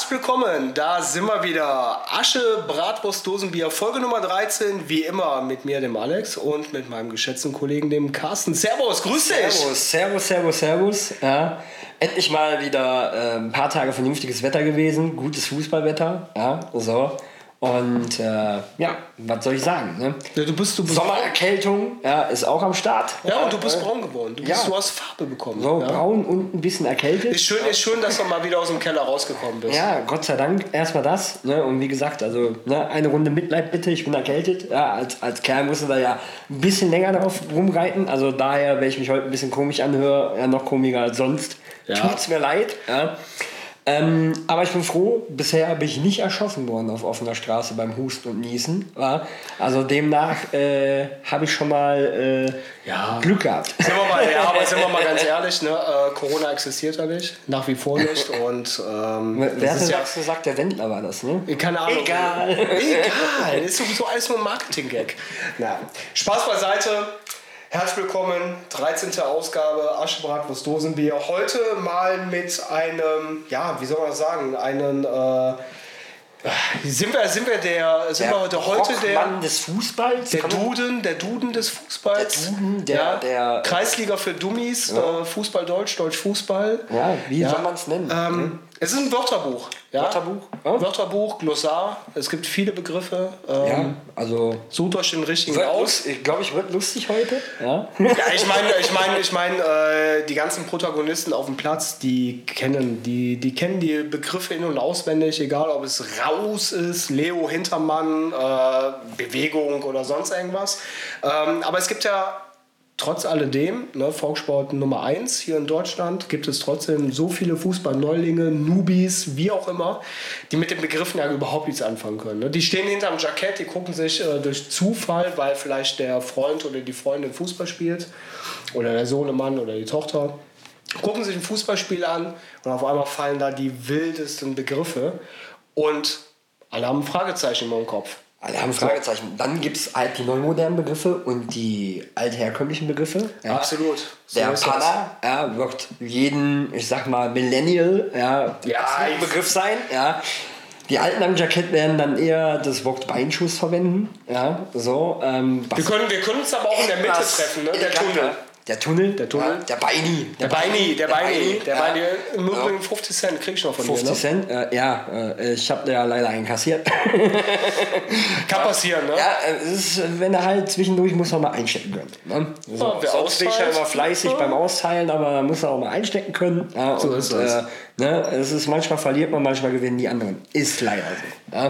Herzlich willkommen, da sind wir wieder. Asche, Bratwurst, Dosenbier, Folge Nummer 13, wie immer mit mir, dem Alex und mit meinem geschätzten Kollegen, dem Carsten. Servus, grüß dich! Servus, servus, servus, servus. Ja, endlich mal wieder äh, ein paar Tage vernünftiges Wetter gewesen, gutes Fußballwetter. Ja, so. Und äh, ja, was soll ich sagen? Ne? Ja, du bist, du bist Sommererkältung ja, ist auch am Start. Ja, und du bist braun geworden. Du, bist, Ja. du hast Farbe bekommen. So ja. braun und ein bisschen erkältet. Ist schön, ist schön, dass du mal wieder aus dem Keller rausgekommen bist. Ja, Gott sei Dank erstmal das. Ne? Und wie gesagt, also ne, eine Runde Mitleid bitte, ich bin erkältet. Ja, als, als Kerl musste da ja ein bisschen länger darauf rumreiten. Also daher, wenn ich mich heute ein bisschen komisch anhöre, ja, noch komischer als sonst. Ja. Tut's mir leid. Ja. Ähm, aber ich bin froh, bisher bin ich nicht erschossen worden auf offener Straße beim Husten und Niesen. Ja? Also demnach äh, habe ich schon mal äh, Ja. Glück gehabt. Sind wir mal, ja, aber sind wir mal ganz ehrlich, ne? äh, Corona existiert ja nicht, nach wie vor nicht. Und ähm, Wer das hat ist ja, gesagt? Der Wendler war das, ne? Keine Ahnung. Egal. Egal. Ist sowieso alles nur ein Marketing-Gag. Spaß beiseite. Herzlich willkommen, 13. Ausgabe Aschebratwurst Dosenbier. Heute mal mit einem, ja, wie soll man das sagen, einen, äh, sind wir, sind wir der, sind wir heute, heute der, des Fußballs. der man- Duden, der Duden des Fußballs. Der Duden, der- ja, der- Kreisliga für Dummies, äh, Fußball Deutsch, Deutsch Fußball. Ja, wie soll man's nennen? Ähm, es ist ein Wörterbuch. Ja? Wörterbuch, ja. Wörterbuch, Glossar. Es gibt viele Begriffe. Ähm, Ja, also Sucht euch den richtigen wird aus. ich glaube, ich wird lustig heute. Ja. Ja, ich meine, ich meine, ich meine, äh, die ganzen Protagonisten auf dem Platz, die kennen die, die kennen die Begriffe in und auswendig, egal ob es raus ist, Leo Hintermann, äh, Bewegung oder sonst irgendwas. Ähm, aber es gibt ja trotz alledem, ne, Volkssport Nummer 1 hier in Deutschland, gibt es trotzdem so viele Fußballneulinge, Newbies, wie auch immer, die mit den Begriffen ja überhaupt nichts anfangen können. Ne? Die stehen hinterm Jackett, die gucken sich äh, durch Zufall, weil vielleicht der Freund oder die Freundin Fußball spielt oder der Sohnemann oder die Tochter, gucken sich ein Fußballspiel an und auf einmal fallen da die wildesten Begriffe und alle haben ein Fragezeichen im Kopf. Alle haben Fragezeichen. Dann gibt es halt die neumodernen Begriffe und die altherkömmlichen Begriffe. Ja. Absolut. So Der. Panna ja, wird jeden, ich sag mal, Millennial ja, Ja, ein Begriff sein. Ja. Die Alten am Jackett werden dann eher das Wort Beinschuss verwenden. Ja, so, ähm, Wir können, wir können uns aber auch in der Mitte treffen, ne? der. Tunnel. Der Tunnel. Der Tunnel. Ja, der Beini. Der Beini, der Beini, der ja. Beini. Im Ja. Übrigen 50 Cent krieg ich noch von 50 dir, ne? Cent, äh, ja, äh, ich habe ja leider einen kassiert. Kann passieren, ne? ja, äh, es ist, wenn er halt zwischendurch muss man mal einstecken können. Ne? So, Ja, sonst bin ich ja immer fleißig Ja. beim Austeilen, aber muss auch mal einstecken können. Ja, So und, ist das. Äh, ne, es ist manchmal verliert man, manchmal gewinnen die anderen. Ist leider so. Ja.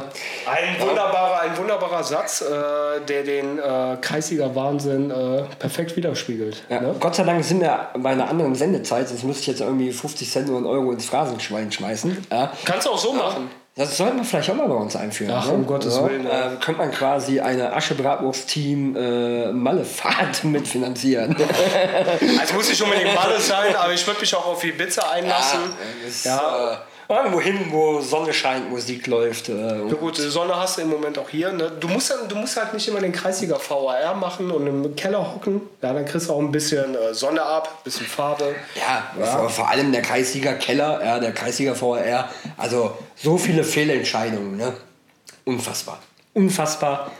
Ein wunderbarer, ein wunderbarer Satz, äh, der den äh, Kreisliga Wahnsinn äh, perfekt widerspiegelt. Ja, Ne? Gott sei Dank sind wir bei einer anderen Sendezeit, sonst müsste ich jetzt irgendwie 50 Cent oder einen Euro ins Phrasenschwein schmeißen. Ja. Kannst du auch so machen. Das sollten wir vielleicht auch mal bei uns einführen. Ach, ne? um Gottes Willen, ja. Äh, könnte man quasi eine Aschebratwurst-Team äh, Mallefahrt mitfinanzieren. Also muss nicht unbedingt Malle sein, aber ich würde mich auch auf Ibiza einlassen. ist, Ja. Äh, irgendwo hin, wo Sonne scheint, Musik läuft. Äh, Ja, gut, die Sonne hast du im Moment auch hier. Ne? Du, musst, dann- du musst halt nicht immer den Kreisliga VAR machen und im Keller hocken. Ja, dann kriegst du auch ein bisschen äh, Sonne ab, ein bisschen Farbe. ja, Vor, vor allem der Kreisliga Keller, ja, der Kreisliga VR, also so viele Fehlentscheidungen, ne? Unfassbar. Unfassbar.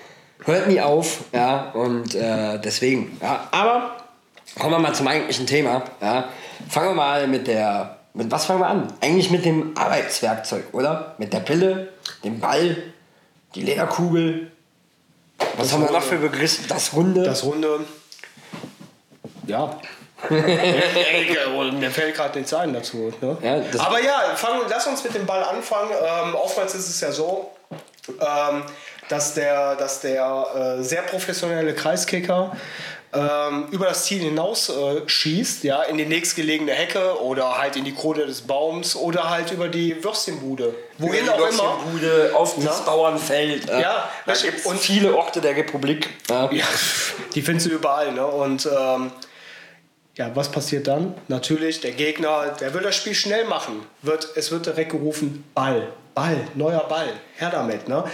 Hört nie auf, ja, und äh, deswegen, ja. Aber kommen wir mal zum eigentlichen Thema, ja. Fangen wir mal mit der, mit was fangen wir an? Eigentlich mit dem Arbeitswerkzeug, oder? Mit der Pille, dem Ball, die Lederkugel. Was haben wir noch für Begriffe? Das Runde. Das Runde. Ja. Mir fällt gerade nichts ein dazu. Ne? Ja, das- Aber ja, fang, lass uns mit dem Ball anfangen. Ähm, oftmals ist es ja so, ähm, dass der, dass der äh, sehr professionelle Kreiskicker ähm, über das Ziel hinaus äh, schießt, ja, in die nächstgelegene Hecke oder halt in die Krone des Baums oder halt über die Würstchenbude. Wohin auch immer. Bude, auf das? Bauernfeld. äh, Ja, da richtig. gibt es Und- viele Orte der Republik. Ja. Ja, die findest du überall. Ne? Und ähm, ja, was passiert dann? Natürlich, der Gegner, der will das Spiel schnell machen. Wird, es wird direkt gerufen, Ball. Ball, neuer Ball, her damit. Ne?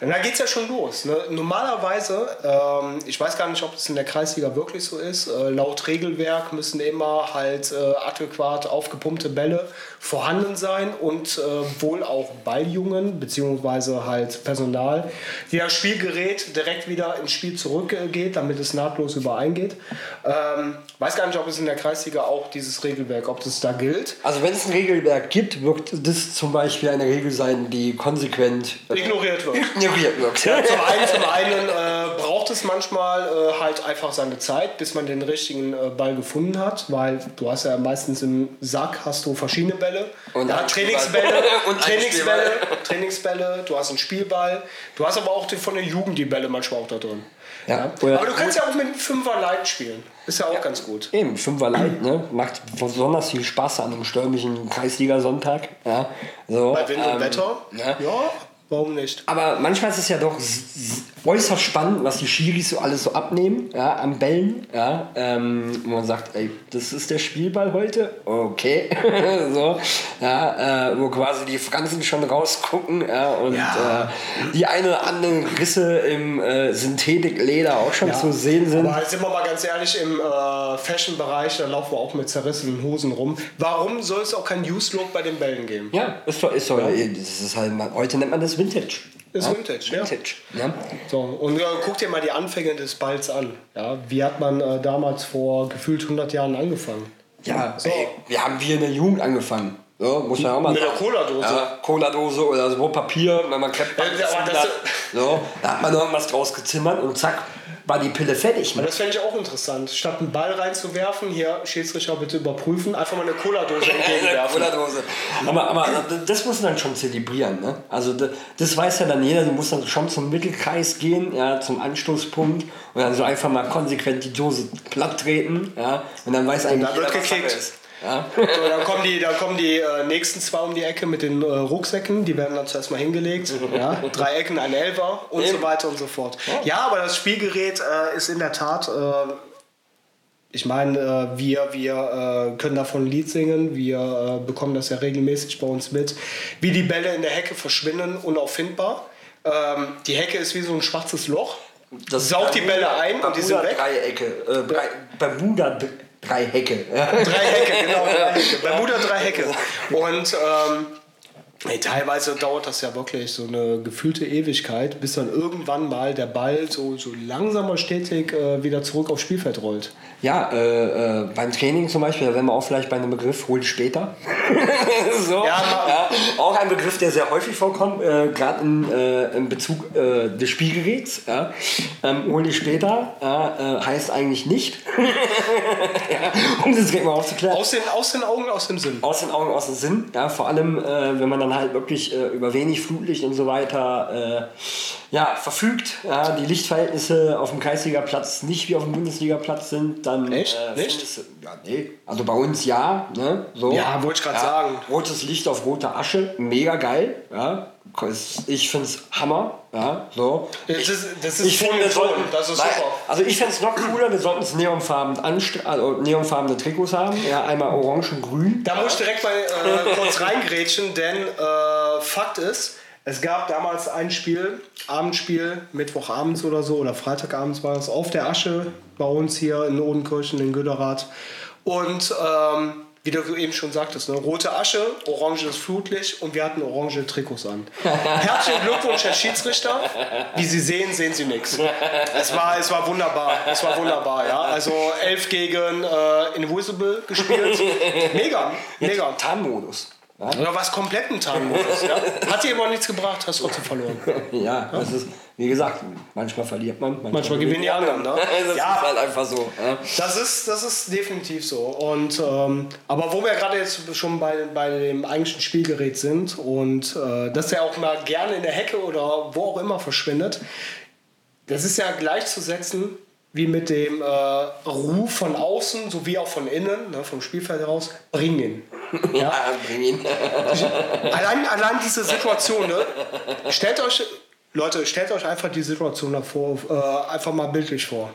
Und da geht es ja schon los. Ne? Normalerweise, ähm, ich weiß gar nicht, ob es in der Kreisliga wirklich so ist, äh, laut Regelwerk müssen immer halt äh, adäquat aufgepumpte Bälle vorhanden sein und äh, wohl auch Balljungen, beziehungsweise halt Personal, die das Spielgerät direkt wieder ins Spiel zurückgeht, damit es nahtlos übereingeht. Ähm, weiß gar nicht, ob es in der Kreisliga auch dieses Regelwerk, ob das da gilt. Also wenn es ein Regelwerk gibt, wird das zum Beispiel eine Regel sein, die konsequent ignoriert wird. Ignoriert wird. Ja, zum einen, zum einen äh, braucht es manchmal äh, halt einfach seine Zeit, bis man den richtigen äh, Ball gefunden hat, weil du hast ja meistens im Sack hast du verschiedene Bälle. Und ja, Trainingsbälle, und Trainingsbälle, Trainingsbälle, du hast einen Spielball, du hast aber auch die, von der Jugend die Bälle manchmal auch da drin. Ja. Ja. Aber du kannst ja auch mit einem Fünfer Light spielen. Ist ja auch ganz gut. Eben, Fünfer Light, ne? Macht besonders viel Spaß an einem stürmischen Kreisliga-Sonntag. Ja, so, Bei Wind und ähm, Wetter. ne? Ja, warum nicht? Aber manchmal ist es ja doch äußerst spannend, was die Schiris so alles so abnehmen, ja, am Bällen, ja, ähm, wo man sagt, ey, das ist der Spielball heute, okay, so, ja, äh, wo quasi die Fransen schon rausgucken, ja, und Ja. Äh, die eine oder andere Risse im äh, Synthetikleder auch schon zu sehen sind. Aber sind wir mal ganz ehrlich, im äh, Fashion-Bereich, da laufen wir auch mit zerrissenen Hosen rum. Warum soll es auch kein Use-Look bei den Bällen geben? Ja, ist doch, ist doch, das ist halt, heute nennt man das Vintage. Ist ja? Vintage, ja. Vintage, ja. So, und äh, guck dir mal die Anfänge des Balls an. Ja, wie hat man äh, damals vor gefühlt 100 Jahren angefangen? Ja, So. ey, wir haben hier in der Jugend angefangen. So, muss man auch mal Mit der. Cola-Dose. Ja, Cola-Dose oder so Papier, wenn man Kreppband Ja, das-. So, da hat man irgendwas draus gezimmert und zack, war die Pille fertig. Ne? das fände ich auch interessant. Statt einen Ball reinzuwerfen, hier, Schiedsrichter bitte überprüfen, einfach mal eine Cola-Dose entgegenwerfen. Cola-Dose. Aber, aber das muss man dann schon zelebrieren. Ne? Also das, das weiß ja dann jeder, du musst dann schon zum Mittelkreis gehen, ja, zum Anstoßpunkt und dann so einfach mal konsequent die Dose platt treten. Ja, und dann weiß eigentlich dann jeder, was gekickt. Sache ist. Ja. So, dann kommen die, dann kommen die äh, nächsten zwei um die Ecke mit den äh, Rucksäcken, die werden dann zuerst mal hingelegt. Ja, drei Ecken, ein Elfer und Eben. so weiter und so fort. Ja, aber das Spielgerät äh, ist in der Tat, äh, ich meine, äh, wir, wir äh, können davon ein Lied singen, wir bekommen das ja regelmäßig bei uns mit, wie die Bälle in der Hecke verschwinden, unauffindbar. Ähm, die Hecke ist wie so ein schwarzes Loch. Das Saugt die Bälle ein und die sind weg. Dreiecke, äh, Bermuda Dreihecke. Ja. Drei Hecke, genau, drei Hecke. Bermuda drei Hecke. Und ähm, ey, teilweise dauert das ja wirklich so eine gefühlte Ewigkeit, bis dann irgendwann mal der Ball so, so langsam aber stetig äh, wieder zurück aufs Spielfeld rollt. Ja, äh, äh, beim Training zum Beispiel, da wären wir auch vielleicht bei einem Begriff, hol später. so, Ja, ja, auch ein Begriff, der sehr häufig vorkommt, äh, gerade in, äh, in Bezug äh, des Spielgeräts. Ja. Ähm, hol dich später heißt eigentlich nicht, ja, um das direkt mal aufzuklären. Aus den, aus den Augen, aus dem Sinn. Aus den Augen, aus dem Sinn. Ja, vor allem, wenn man dann halt wirklich äh, über wenig Flutlicht und so weiter äh, ja, verfügt. Ja, die Lichtverhältnisse auf dem Kreisligaplatz nicht wie auf dem Bundesligaplatz sind, dann. Echt? Äh, Nicht? Ja, nee. Also bei uns ja. Ne? So. Ja, wollte ich grad sagen. Rotes Licht auf roter Asche, mega geil. Ja. Ich finde es Hammer. Ja, so. Das Ich- ist- das ist ich finde, wir sollten, Das ist Nein, super. Also ich fände es noch cooler, wir sollten es neonfarben also neonfarbene Trikots haben. Ja, einmal orange und grün. Da muss ich direkt mal äh, kurz reingrätschen, denn äh, Fakt ist, es gab damals ein Spiel, Abendspiel, Mittwochabends oder so, oder Freitagabends war es, auf der Asche bei uns hier in Odenkirchen, in Göderath. Und ähm, wie du eben schon sagtest, ne, rote Asche, oranges Flutlicht und wir hatten orange Trikots an. Herzlichen Glückwunsch, Herr Schiedsrichter. Wie Sie sehen, sehen Sie nichts. Es war, es war wunderbar. Es war wunderbar, ja. Also elf gegen äh, Invisible gespielt. Mega, mega. Tarnmodus. Ja, Oder was kompletten Tarnmodus. Ja? Hat dir aber nichts gebracht, hast trotzdem verloren. ja, das ist, wie gesagt, manchmal verliert man, manchmal, Manchmal gewinnen die anderen. Ne? Das Ja, ist halt einfach so. Ja. das ist, das ist definitiv so. Und, ähm, aber wo wir gerade jetzt schon bei, bei dem eigentlichen Spielgerät sind und äh, das ja auch mal gerne in der Hecke oder wo auch immer verschwindet, das ist ja gleichzusetzen wie mit dem äh, Ruf von außen sowie auch von innen, ne, vom Spielfeld heraus, bringen. Ja? Bring ihn. Allein, allein diese Situation, ne? stellt euch, Leute, stellt euch einfach die Situation davor, äh, einfach mal bildlich vor.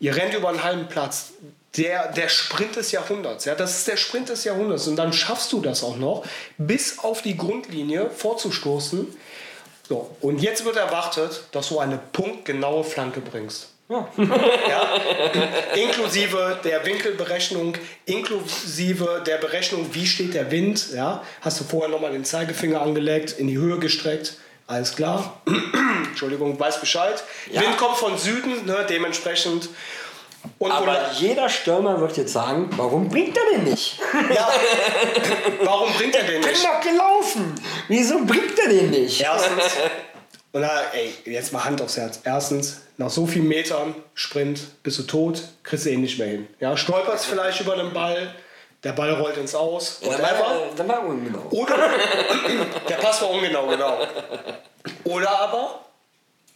Ihr rennt über einen halben Platz. der, der Sprint des Jahrhunderts. Ja, das ist der Sprint des Jahrhunderts. Und dann schaffst du das auch noch, bis auf die Grundlinie vorzustoßen. So, und jetzt wird erwartet, dass du eine punktgenaue Flanke bringst. Ja. ja. Inklusive der Winkelberechnung, inklusive der Berechnung, wie steht der Wind. Ja. Hast du vorher nochmal den Zeigefinger angelegt, in die Höhe gestreckt. Alles klar. Entschuldigung, weiß Bescheid. Ja. Wind kommt von Süden, ne, dementsprechend und Aber jeder Stürmer wird jetzt sagen, warum bringt er den nicht? Ja, warum bringt er den nicht? Ich bin doch gelaufen. Wieso bringt er den nicht? Erstens, und da, ey, jetzt mal Hand aufs Herz. Erstens, nach so vielen Metern Sprint bist du tot, kriegst du ihn nicht mehr hin. Ja, stolperst vielleicht über den Ball, der Ball rollt ins Aus. Ja, der, war, der war ungenau. Oder, der Pass war ungenau, genau. Oder aber,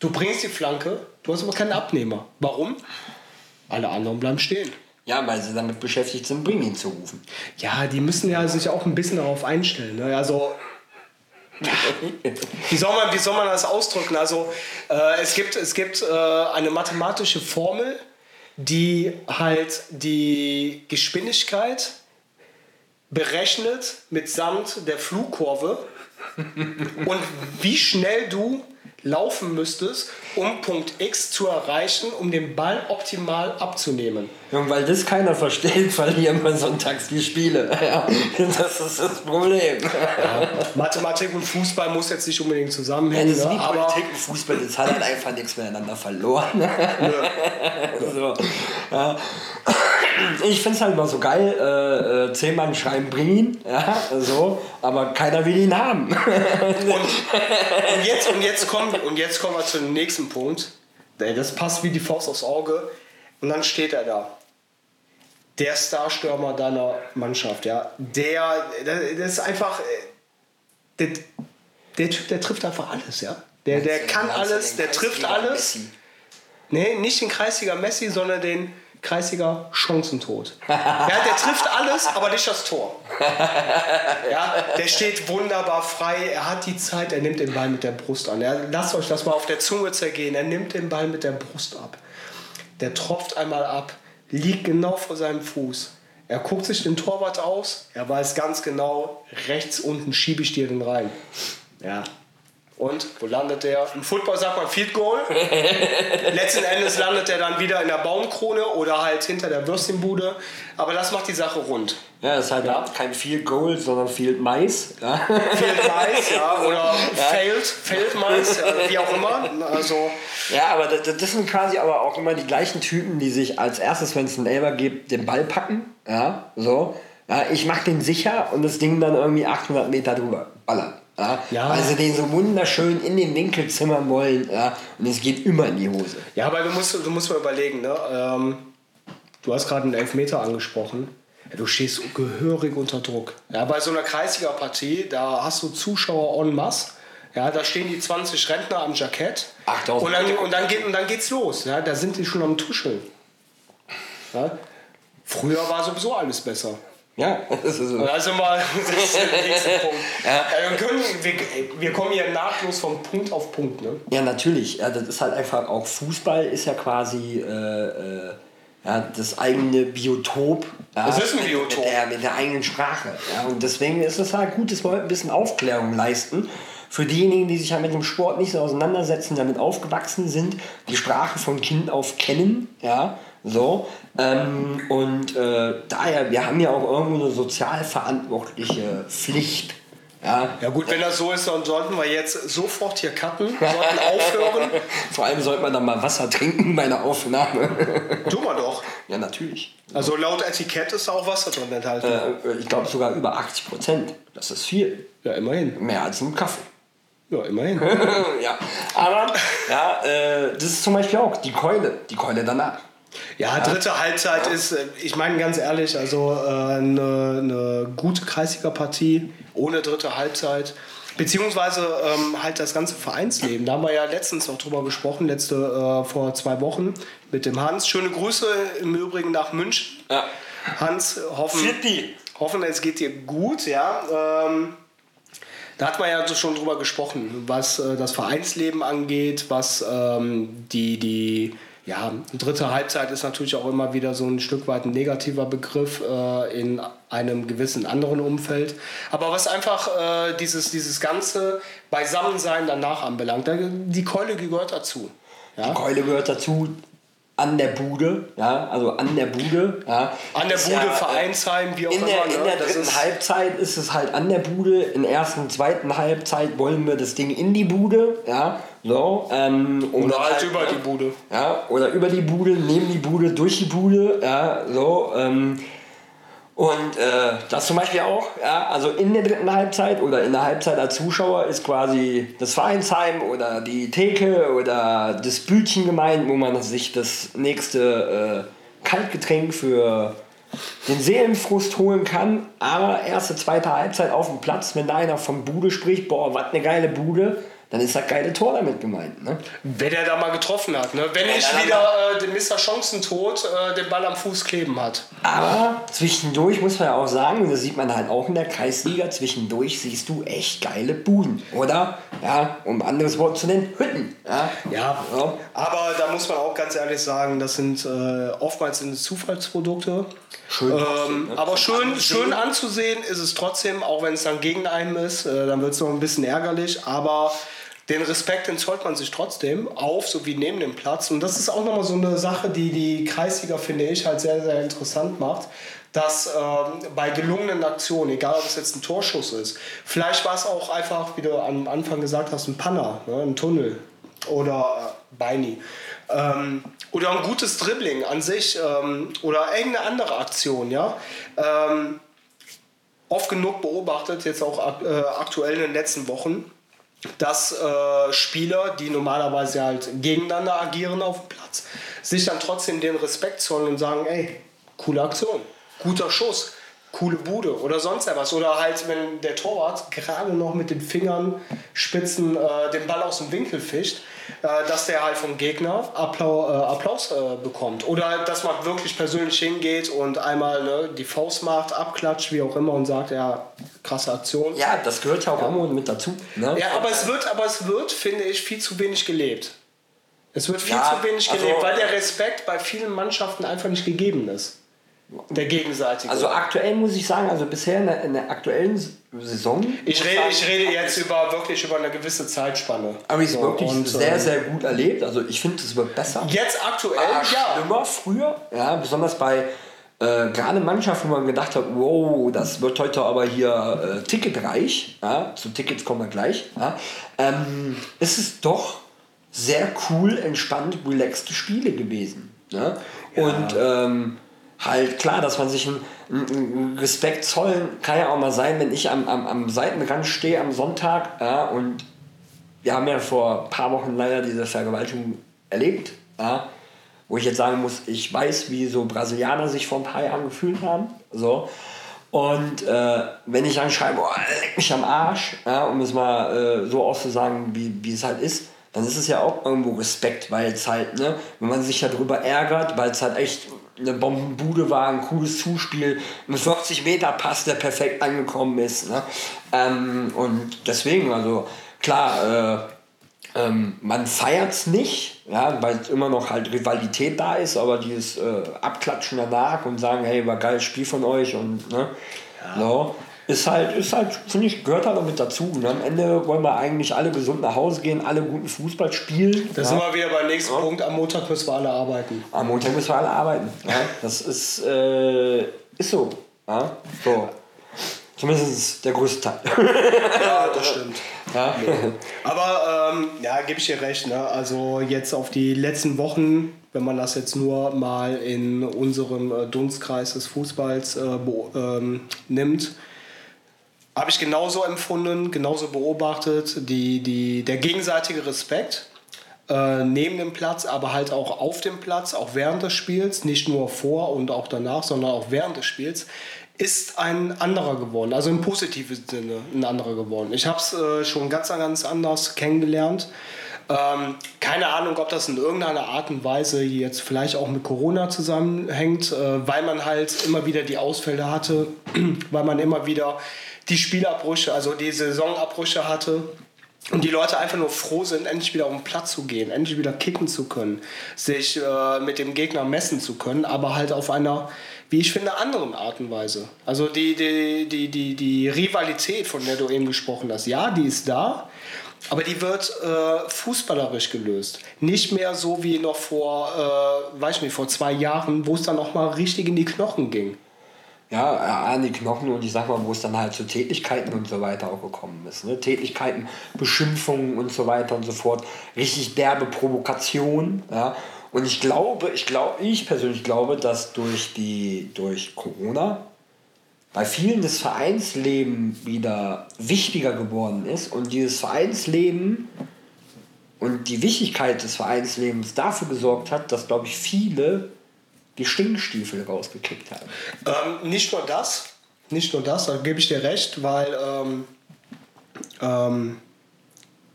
du bringst die Flanke, du hast aber keinen Abnehmer. Warum? Alle anderen bleiben stehen. Ja, weil sie damit beschäftigt sind, Bring ihn zu rufen. Ja, die müssen ja sich auch ein bisschen darauf einstellen. Ne? Also, wie, soll man, wie soll man das ausdrücken? Also, äh, es gibt, es gibt äh, eine mathematische Formel, die halt die Geschwindigkeit berechnet mitsamt der Flugkurve und wie schnell du laufen müsstest, um Punkt X zu erreichen, um den Ball optimal abzunehmen. Ja, weil das keiner versteht, verlieren wir sonntags die Spiele. Ja, das ist das Problem. Ja, Mathematik und Fußball muss jetzt nicht unbedingt zusammenhängen. Ja, ne? Politik und Fußball, das hat halt einfach nichts miteinander verloren. Ja. so. Ich finde es halt immer so geil, äh, äh, zehn Mann schreiben, bring ihn, ja, so, aber keiner will ihn haben. und, und, jetzt, und, jetzt kommen, und jetzt kommen wir zu dem nächsten Punkt. Das passt wie die Faust aufs Auge. Und dann steht er da. Der Starstürmer deiner Mannschaft, ja. Der, das ist einfach. Äh, der, der Typ, der trifft einfach alles, ja. Der, der kann alles, der trifft alles. Nee, nicht den Kreisliga Messi, sondern den Kreisliga Chancentod. Ja, der trifft alles, aber nicht das Tor. Ja, der steht wunderbar frei, er hat die Zeit, er nimmt den Ball mit der Brust an. Ja, lasst euch das mal auf der Zunge zergehen, er nimmt den Ball mit der Brust ab. Der tropft einmal ab, liegt genau vor seinem Fuß. Er guckt sich den Torwart aus, er weiß ganz genau, rechts unten schiebe ich dir den rein. Ja, und wo landet der? Im Football sagt man Field Goal. Letzten Endes landet er dann wieder in der Baumkrone oder halt hinter der Würstchenbude. Aber das macht die Sache rund. Ja, das ist halt ja. kein Field Goal, sondern Field Mais. Ja. Field Mais, ja, oder ja. Failed, Failed Mais, ja, wie auch immer. Also, ja, aber das, das, sind quasi aber auch immer die gleichen Typen, die sich als erstes, wenn es einen Elber gibt, den Ball packen. Ja, so. Ja, ich mach den sicher und das Ding dann irgendwie 800 Meter drüber ballern. Ja, ja. Weil sie den so wunderschön in den Winkel zimmern wollen. Ja, und es geht immer in die Hose. Ja, aber du musst, du musst mal überlegen, ne? Ähm, du hast gerade einen Elfmeter angesprochen. Ja, du stehst gehörig unter Druck. Ja, bei so einer Kreisliga-Partie, da hast du Zuschauer en masse. Ja, da stehen die 20 Rentner am Jackett. 8000 und dann, und dann, geht, und dann geht's los. Ja, da sind die schon am Tuscheln. Ja? Früher war sowieso alles besser. Ja, das ist so. Also mal, das ist der nächste Punkt. Ja. wir, können, wir, wir, kommen hier nahtlos von Punkt auf Punkt. Ne? Ja, natürlich. Ja, das ist halt einfach auch Fußball ist ja quasi äh, äh, ja, das eigene Biotop. Ja, das ist ein Biotop. Mit der, mit der eigenen Sprache. Ja, und deswegen ist es halt gut, dass wir ein bisschen Aufklärung leisten. Für diejenigen, die sich ja mit dem Sport nicht so auseinandersetzen, damit aufgewachsen sind, die Sprache von Kind auf kennen, ja, so. Ähm, und äh, daher, wir haben ja auch irgendwo eine sozial verantwortliche Pflicht. Ja. ja gut, wenn das so ist, dann sollten wir jetzt sofort hier cutten, sollten aufhören. Vor allem sollte man dann mal Wasser trinken bei einer Aufnahme. Tun wir doch. Ja, natürlich. Also laut Etikett ist da auch Wasser drin enthalten. Äh, ich glaube sogar über 80 Prozent. Das ist viel. Ja, immerhin. Mehr als ein Kaffee. Ja, immerhin. ja. Aber ja, äh, das ist zum Beispiel auch die Keule, die Keule danach. Ja, dritte Halbzeit ist, äh, ich meine ganz ehrlich, also äh, eine, eine gute Kreisliga-Partie ohne dritte Halbzeit. Beziehungsweise ähm, halt das ganze Vereinsleben. Da haben wir ja letztens noch drüber gesprochen, letzte äh, vor zwei Wochen mit dem Hans. Schöne Grüße im Übrigen nach München. Ja. Hans, hoffen, hoffen, es geht dir gut. Ja. Ähm, da hat man ja schon drüber gesprochen, was äh, das Vereinsleben angeht, was ähm, die, die ja, dritte Halbzeit ist natürlich auch immer wieder so ein Stück weit ein negativer Begriff äh, in einem gewissen anderen Umfeld. Aber was einfach äh, dieses, dieses ganze Beisammensein danach anbelangt, die Keule gehört dazu. Ja? Die Keule gehört dazu an der Bude, ja, also an der Bude, ja. An der Bude, ja, äh, Vereinsheim, wie auch in immer. Der, in ne? der dritten ist Halbzeit ist es halt an der Bude, in der ersten, zweiten Halbzeit wollen wir das Ding in die Bude, ja, so. Ähm, oder halt, halt, über die Bude. Ja, oder über die Bude, neben die Bude, durch die Bude, ja, so. Ähm, und äh, das zum Beispiel auch, ja, also in der dritten Halbzeit oder in der Halbzeit als Zuschauer ist quasi das Vereinsheim oder die Theke oder das Bütchen gemeint, wo man sich das nächste äh, Kaltgetränk für den Seelenfrust holen kann. Aber erste, zweite Halbzeit auf dem Platz, wenn da einer von Bude spricht, boah, was eine geile Bude, dann ist das geile Tor damit gemeint. Ne? Wenn er da mal getroffen hat. Ne? Wenn nicht wieder äh, den Mr. Chancentod äh, den Ball am Fuß kleben hat. Aber zwischendurch muss man ja auch sagen, das sieht man halt auch in der Kreisliga, zwischendurch siehst du echt geile Buden. Oder, ja, um ein anderes Wort zu nennen, Hütten. Ja, ja, ja. aber da muss man auch ganz ehrlich sagen, das sind äh, oftmals sind Zufallsprodukte. Schön ähm, ne? aber schön, schön anzusehen ist es trotzdem, auch wenn es dann gegen einen ist. Äh, dann wird es noch ein bisschen ärgerlich. Aber den Respekt, den zollt man sich trotzdem auf, so wie neben dem Platz. Und das ist auch nochmal so eine Sache, die die Kreisliga, finde ich, halt sehr, sehr interessant macht. Dass ähm, bei gelungenen Aktionen, egal ob es jetzt ein Torschuss ist, vielleicht war es auch einfach, wie du am Anfang gesagt hast, ein Panner, ne, ein Tunnel oder äh, Beini. Ähm, oder ein gutes Dribbling an sich ähm, oder irgendeine andere Aktion, ja. Ähm, oft genug beobachtet, jetzt auch äh, aktuell in den letzten Wochen, dass äh, Spieler, die normalerweise halt gegeneinander agieren auf dem Platz, sich dann trotzdem den Respekt zollen und sagen, ey, coole Aktion, guter Schuss, coole Bude oder sonst etwas. Oder halt, wenn der Torwart gerade noch mit den Fingern spitzen äh, den Ball aus dem Winkel fischt, dass der halt vom Gegner äh, Applaus äh, bekommt. Oder dass man wirklich persönlich hingeht und einmal ne, die Faust macht, abklatscht, wie auch immer und sagt, ja, krasse Aktion. Ja, das gehört ja auch ja. irgendwo mit dazu. Ne? Ja, aber es, wird, aber es wird, finde ich, viel zu wenig gelebt. Es wird viel ja, zu wenig gelebt, also, weil der Respekt bei vielen Mannschaften einfach nicht gegeben ist. Der gegenseitige. Also aktuell muss ich sagen, also bisher in der, in der aktuellen Saison. Ich rede, ich rede jetzt über wirklich über eine gewisse Zeitspanne. Aber ich so, wirklich und, sehr, ähm, sehr gut erlebt. Also ich finde, es wird besser. Jetzt aktuell, War ja. Schlimmer früher, ja, besonders bei äh, gerade Mannschaften, wo man gedacht hat, wow, das wird heute aber hier äh, ticketreich. Ja, zu Tickets kommen wir gleich. Ja, ähm, ist es doch sehr cool, entspannt, relaxte Spiele gewesen. Ne? Ja. Und ähm, halt klar, dass man sich einen, Respekt zollen kann ja auch mal sein, wenn ich am, am, am Seitenrand stehe am Sonntag ja, und wir haben ja vor ein paar Wochen leider diese Vergewaltigung erlebt, ja, wo ich jetzt sagen muss, ich weiß, wie so Brasilianer sich vor ein paar Jahren gefühlt haben. So. Und äh, wenn ich dann schreibe, oh, leck mich am Arsch, ja, um es mal äh, so auszusagen, wie, wie es halt ist, dann ist es ja auch irgendwo Respekt, weil es halt, ne, wenn man sich darüber ärgert, weil es halt echt eine Bombenbude war, ein cooles Zuspiel, ein 40 Meter Pass, der perfekt angekommen ist. Ne? Ähm, und deswegen, also klar, äh, ähm, man feiert es nicht, ja, weil immer noch halt Rivalität da ist, aber dieses äh, Abklatschen danach und sagen, hey, war geiles Spiel von euch und ne, ja. so, ist halt, ist halt, finde ich, gehört halt mit dazu. Und am Ende wollen wir eigentlich alle gesund nach Hause gehen, alle guten Fußball spielen. Da ja. sind wir wieder beim nächsten ja. Punkt. Am Montag müssen wir alle arbeiten. Am Montag müssen wir alle arbeiten. Ja. Das ist, äh, ist so. Ja. so. Zumindest der größte Teil. ja, das stimmt. Ja. Aber ähm, ja, gebe ich dir recht. Ne? Also jetzt auf die letzten Wochen, wenn man das jetzt nur mal in unserem äh, Dunstkreis des Fußballs äh, ähm, nimmt, habe ich genauso empfunden, genauso beobachtet, die, die, der gegenseitige Respekt äh, neben dem Platz, aber halt auch auf dem Platz, auch während des Spiels, nicht nur vor und auch danach, sondern auch während des Spiels, ist ein anderer geworden, also im positiven Sinne ein anderer geworden. Ich habe es äh, schon ganz, ganz anders kennengelernt. Ähm, keine Ahnung, ob das in irgendeiner Art und Weise jetzt vielleicht auch mit Corona zusammenhängt, äh, weil man halt immer wieder die Ausfälle hatte, weil man immer wieder die Spielabbrüche, also die Saisonabbrüche hatte. und die Leute einfach nur froh sind, endlich wieder auf den Platz zu gehen, endlich wieder kicken zu können, sich äh, mit dem Gegner messen zu können, aber halt auf einer, wie ich finde, anderen Art und Weise. Also die, die, die, die, die Rivalität, von der du eben gesprochen hast, ja, die ist da, aber die wird äh, fußballerisch gelöst. Nicht mehr so wie noch vor, äh, weiß nicht, vor zwei Jahren, wo es dann noch mal richtig in die Knochen ging ja, an die Knochen und ich sag mal, wo es dann halt zu Tätigkeiten und so weiter auch gekommen ist. Ne? Tätigkeiten, Beschimpfungen und so weiter und so fort. Richtig derbe Provokation. Ja? Und ich glaube, ich glaube, ich persönlich glaube, dass durch die, durch Corona bei vielen das Vereinsleben wieder wichtiger geworden ist und dieses Vereinsleben und die Wichtigkeit des Vereinslebens dafür gesorgt hat, dass, glaube ich, viele die Stinkstiefel rausgekickt haben. Ähm, nicht nur das, nicht nur das, da gebe ich dir recht, weil ähm, ähm,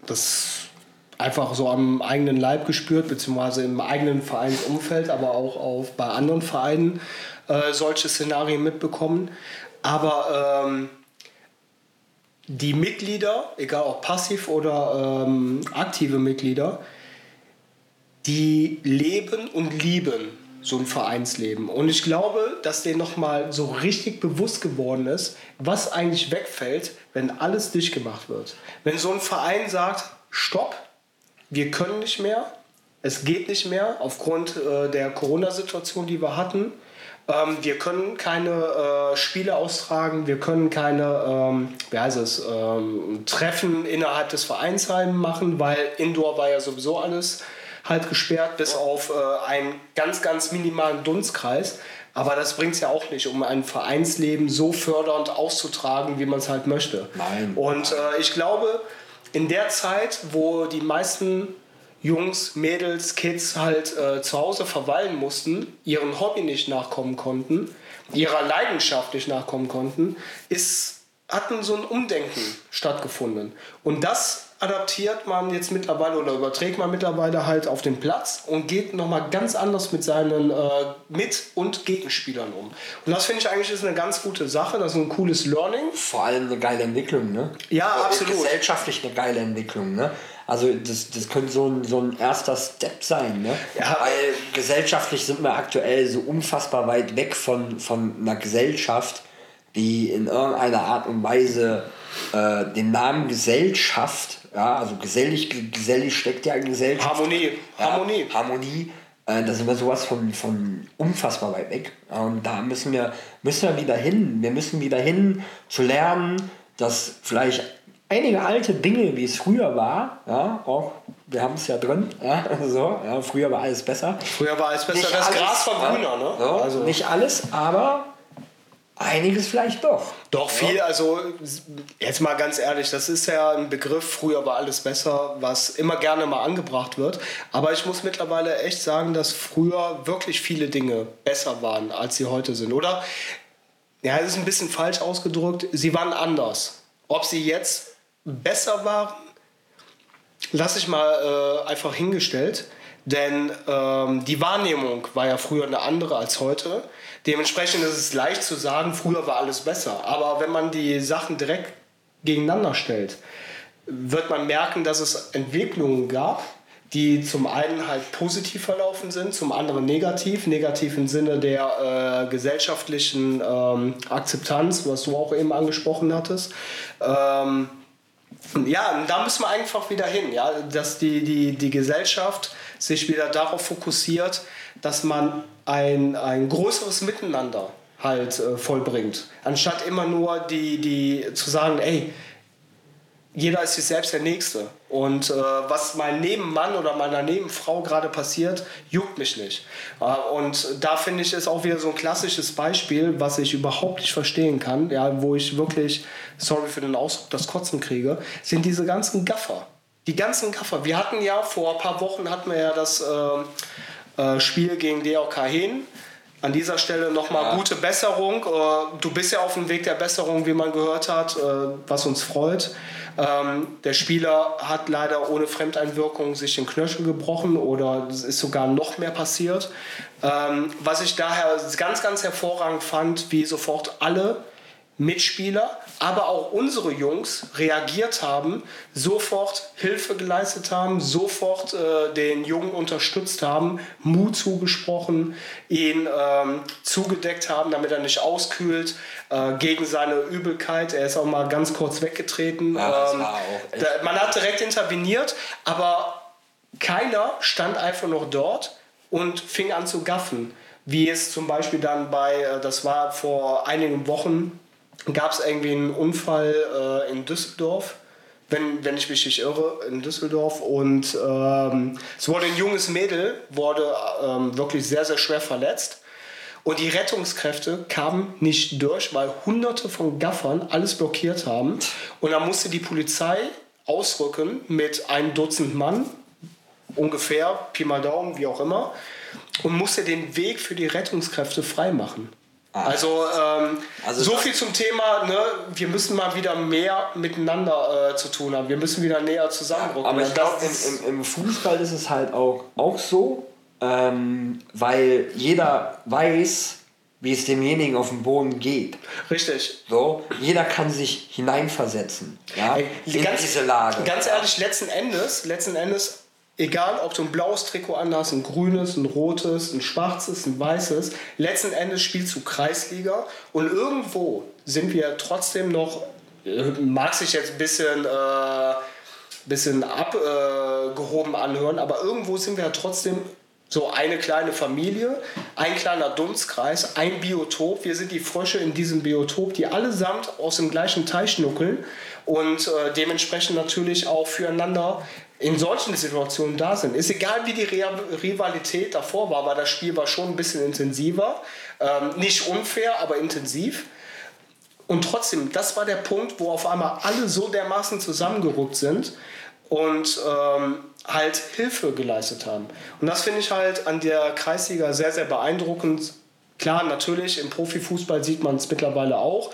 das einfach so am eigenen Leib gespürt, beziehungsweise im eigenen Vereinsumfeld, aber auch auf, bei anderen Vereinen äh, solche Szenarien mitbekommen. Aber ähm, die Mitglieder, egal ob passiv oder ähm, aktive Mitglieder, die leben und lieben so ein Vereinsleben. Und ich glaube, dass denen nochmal so richtig bewusst geworden ist, was eigentlich wegfällt, wenn alles dicht gemacht wird. Wenn so ein Verein sagt, stopp, wir können nicht mehr, es geht nicht mehr aufgrund äh, der Corona-Situation, die wir hatten. Ähm, wir können keine äh, Spiele austragen, wir können keine, ähm, wie heißt es, ähm, Treffen innerhalb des Vereinsheims machen, weil Indoor war ja sowieso alles halt gesperrt, bis auf äh, einen ganz, ganz minimalen Dunstkreis. Aber das bringt es ja auch nicht, um ein Vereinsleben so fördernd auszutragen, wie man es halt möchte. Nein. Und äh, ich glaube, in der Zeit, wo die meisten Jungs, Mädels, Kids halt äh, zu Hause verweilen mussten, ihren Hobby nicht nachkommen konnten, ihrer Leidenschaft nicht nachkommen konnten, ist, hatten so ein Umdenken stattgefunden. Und das adaptiert man jetzt mittlerweile oder überträgt man mittlerweile halt auf den Platz und geht nochmal ganz anders mit seinen äh, Mit- und Gegenspielern um. Und das finde ich eigentlich ist eine ganz gute Sache, das ist ein cooles Learning. Vor allem eine geile Entwicklung, ne? Ja, also absolut. Gesellschaftlich eine geile Entwicklung, ne? Also das, das könnte so ein, so ein erster Step sein, ne? Ja. Weil gesellschaftlich sind wir aktuell so unfassbar weit weg von, von einer Gesellschaft, die in irgendeiner Art und Weise äh, den Namen Gesellschaft ja, also gesellig, gesellig steckt ja in Gesellschaft. Harmonie. Ja, Harmonie. Harmonie. Äh, da sind wir sowas von, von unfassbar weit weg. Und da müssen wir, müssen wir wieder hin. Wir müssen wieder hin zu lernen, dass vielleicht einige alte Dinge, wie es früher war, ja, auch wir haben es ja drin, ja, so, ja, früher war alles besser. Früher war alles besser, Nicht das alles, Gras war grüner, ne? So, Also. Nicht alles, aber einiges vielleicht doch. Doch, viel, also jetzt mal ganz ehrlich, das ist ja ein Begriff, früher war alles besser, was immer gerne mal angebracht wird. Aber ich muss mittlerweile echt sagen, dass früher wirklich viele Dinge besser waren, als sie heute sind. Oder, ja, es ist ein bisschen falsch ausgedrückt, sie waren anders. Ob sie jetzt besser waren, lasse ich mal äh, einfach hingestellt. Denn ähm, die Wahrnehmung war ja früher eine andere als heute. Dementsprechend ist es leicht zu sagen, früher war alles besser. Aber wenn man die Sachen direkt gegeneinander stellt, wird man merken, dass es Entwicklungen gab, die zum einen halt positiv verlaufen sind, zum anderen negativ. Negativ im Sinne der äh, gesellschaftlichen ähm, Akzeptanz, was du auch eben angesprochen hattest. Ähm, ja, da müssen wir einfach wieder hin, ja, dass die, die, die Gesellschaft sich wieder darauf fokussiert, dass man ein, ein größeres Miteinander halt äh, vollbringt. Anstatt immer nur die, die zu sagen, ey, jeder ist sich selbst der Nächste. Und äh, was mein Nebenmann oder meiner Nebenfrau gerade passiert, juckt mich nicht. Äh, und da finde ich es auch wieder so ein klassisches Beispiel, was ich überhaupt nicht verstehen kann, ja, wo ich wirklich, sorry für den Ausdruck, das Kotzen kriege, sind diese ganzen Gaffer. Die ganzen Gaffer. Wir hatten ja vor ein paar Wochen hatten wir ja das äh, äh, Spiel gegen DOK Hehn. An dieser Stelle nochmal Ja. gute Besserung. Äh, Du bist ja auf dem Weg der Besserung, wie man gehört hat, äh, was uns freut. Ähm, Der Spieler hat leider ohne Fremdeinwirkung sich den Knöchel gebrochen oder es ist sogar noch mehr passiert. Ähm, Was ich daher ganz, ganz hervorragend fand, wie sofort alle Mitspieler, aber auch unsere Jungs reagiert haben, sofort Hilfe geleistet haben, sofort äh, den Jungen unterstützt haben, Mut zugesprochen, ihn ähm, zugedeckt haben, damit er nicht auskühlt äh, gegen seine Übelkeit. Er ist auch mal ganz kurz weggetreten. Ja, ähm, da, man hat direkt interveniert, aber keiner stand einfach noch dort und fing an zu gaffen. Wie es zum Beispiel dann bei, äh, das war vor einigen Wochen, gab es irgendwie einen Unfall äh, in Düsseldorf, wenn, wenn ich mich nicht irre, in Düsseldorf. Und ähm, es wurde ein junges Mädel, wurde ähm, wirklich sehr, sehr schwer verletzt. Und die Rettungskräfte kamen nicht durch, weil hunderte von Gaffern alles blockiert haben. Und dann musste die Polizei ausrücken mit einem Dutzend Mann, ungefähr, Pi mal Daumen, wie auch immer, und musste den Weg für die Rettungskräfte freimachen. Also, ähm, also so viel zum Thema, ne? wir müssen mal wieder mehr miteinander äh, zu tun haben. Wir müssen wieder näher zusammenrücken. Aber ich glaube, im, im, im, Fußball ist es halt auch, auch so, ähm, weil jeder weiß, wie es demjenigen auf dem Boden geht. Richtig. So, jeder kann sich hineinversetzen ja, Ey, in ganz, diese Lage. Ganz ehrlich, letzten Endes, letzten Endes egal ob du ein blaues Trikot anhast, ein grünes, ein rotes, ein schwarzes, ein weißes, letzten Endes spielst du Kreisliga und irgendwo sind wir trotzdem noch, äh, mag sich jetzt ein bisschen, äh, bisschen abgehoben äh, anhören, aber irgendwo sind wir ja trotzdem so eine kleine Familie, ein kleiner Dunstkreis, ein Biotop. Wir sind die Frösche in diesem Biotop, die allesamt aus dem gleichen Teich nuckeln und äh, dementsprechend natürlich auch füreinander in solchen Situationen da sind. Ist egal, wie die Rivalität davor war, aber das Spiel war schon ein bisschen intensiver. Ähm, nicht unfair, aber intensiv. Und trotzdem, das war der Punkt, wo auf einmal alle so dermaßen zusammengerückt sind und ähm, halt Hilfe geleistet haben. Und das finde ich halt an der Kreisliga sehr, sehr beeindruckend. Klar, natürlich, im Profifußball sieht man es mittlerweile auch.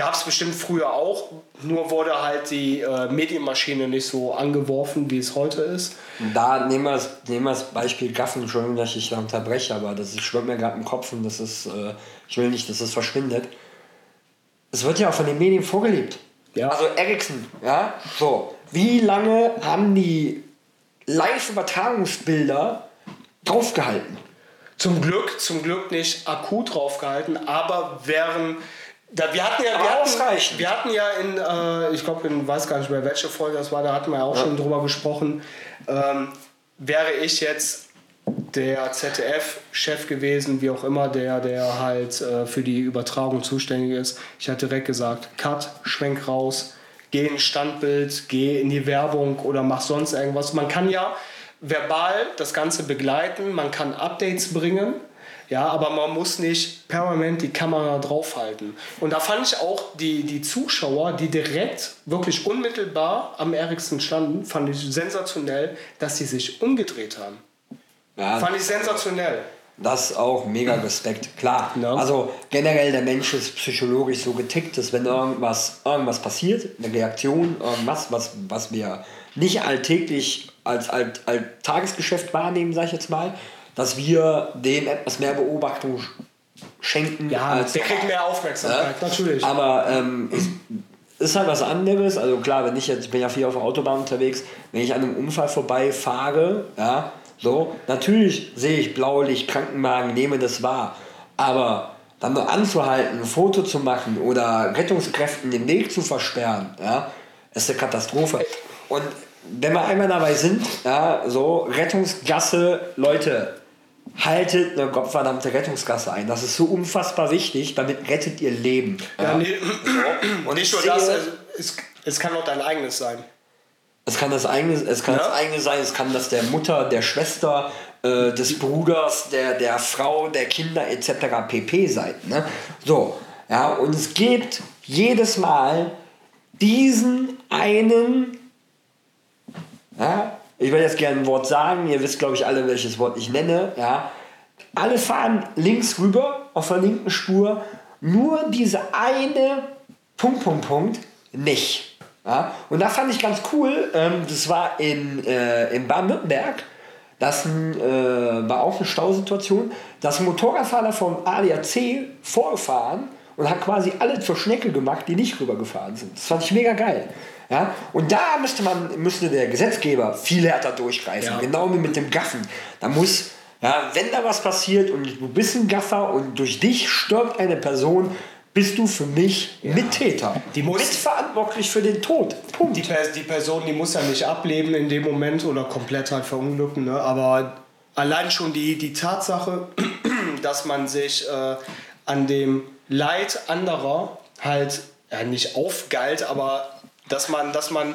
Gab es bestimmt früher auch, nur wurde halt die äh, Medienmaschine nicht so angeworfen, wie es heute ist. Da nehmen wir das, nehmen wir das Beispiel Gaffen, Entschuldigung, dass ich da unterbreche, aber das schwimmt mir gerade im Kopf und das ist, äh, ich will nicht, dass es verschwindet. Es wird ja auch von den Medien vorgelebt. Ja. Also Ericsson, ja, so. Wie lange haben die Live-Übertragungsbilder draufgehalten? Zum Glück, zum Glück nicht akut draufgehalten, aber während da, wir, hatten ja, wir, hatten, wir hatten ja in, äh, ich glaube, in weiß gar nicht mehr, welche Folge das war, da hatten wir ja auch ja. schon drüber gesprochen. Ähm, wäre ich jetzt der ZDF-Chef gewesen, wie auch immer, der, der halt äh, für die Übertragung zuständig ist, ich hatte direkt gesagt, Cut, schwenk raus, geh in Standbild, geh in die Werbung oder mach sonst irgendwas. Man kann ja verbal das Ganze begleiten, man kann Updates bringen, ja, aber man muss nicht permanent die Kamera draufhalten. Und da fand ich auch die, die Zuschauer, die direkt, wirklich unmittelbar am Ericsson standen, fand ich sensationell, dass sie sich umgedreht haben. Ja, fand ich sensationell. Das auch mega Respekt. Klar. Ja. Also generell der Mensch ist psychologisch so getickt, dass wenn irgendwas, irgendwas passiert, eine Reaktion, irgendwas, was, was wir nicht alltäglich als, als, als Tagesgeschäft wahrnehmen, sag ich jetzt mal, dass wir dem etwas mehr Beobachtung schenken. Ja, als der kriegt mehr Aufmerksamkeit, ja? natürlich. Aber ähm, ist, ist halt was anderes. Also klar, wenn ich jetzt, ich bin ja viel auf der Autobahn unterwegs, wenn ich an einem Unfall vorbeifahre, ja, so, natürlich sehe ich Blaulicht, Krankenwagen, nehme das wahr. Aber dann nur anzuhalten, ein Foto zu machen oder Rettungskräften den Weg zu versperren, ja, ist eine Katastrophe. Und wenn wir einmal dabei sind, ja, so Rettungsgasse, Leute, haltet eine gottverdammte Rettungsgasse ein. Das ist so unfassbar wichtig, damit rettet ihr Leben. Ja, ja. Nee. Und nicht nur das, also, es, es kann auch dein eigenes sein. Es kann das eigene, es kann ja? das eigene sein, es kann das der Mutter, der Schwester, äh, des Bruders, der, der Frau, der Kinder etc. pp sein. Ne? So, ja, und es gibt jedes Mal diesen einen, ja, ich will jetzt gerne ein Wort sagen, ihr wisst, glaube ich, alle, welches Wort ich nenne. Ja. Alle fahren links rüber auf der linken Spur, nur diese eine Punkt, Punkt, Punkt nicht. Ja. Und da fand ich ganz cool, ähm, das war in, äh, in Baden-Württemberg, das äh, war auch eine Stausituation, ein Motorradfahrer vom ADAC vorgefahren und hat quasi alle zur Schnecke gemacht, die nicht rübergefahren sind. Das fand ich mega geil. Ja? Und da müsste man, müsste der Gesetzgeber viel härter durchgreifen, Ja. genau wie mit dem Gaffen. Da muss, ja, wenn da was passiert und du bist ein Gaffer und durch dich stirbt eine Person, bist du für mich Mittäter. Die muss- mitverantwortlich für den Tod. Punkt. Die, Pers die Person, die muss ja nicht ableben in dem Moment oder komplett halt verunglücken, ne? aber allein schon die, die Tatsache, dass man sich äh, an dem Leid anderer halt ja, nicht aufgeilt, aber dass man, dass man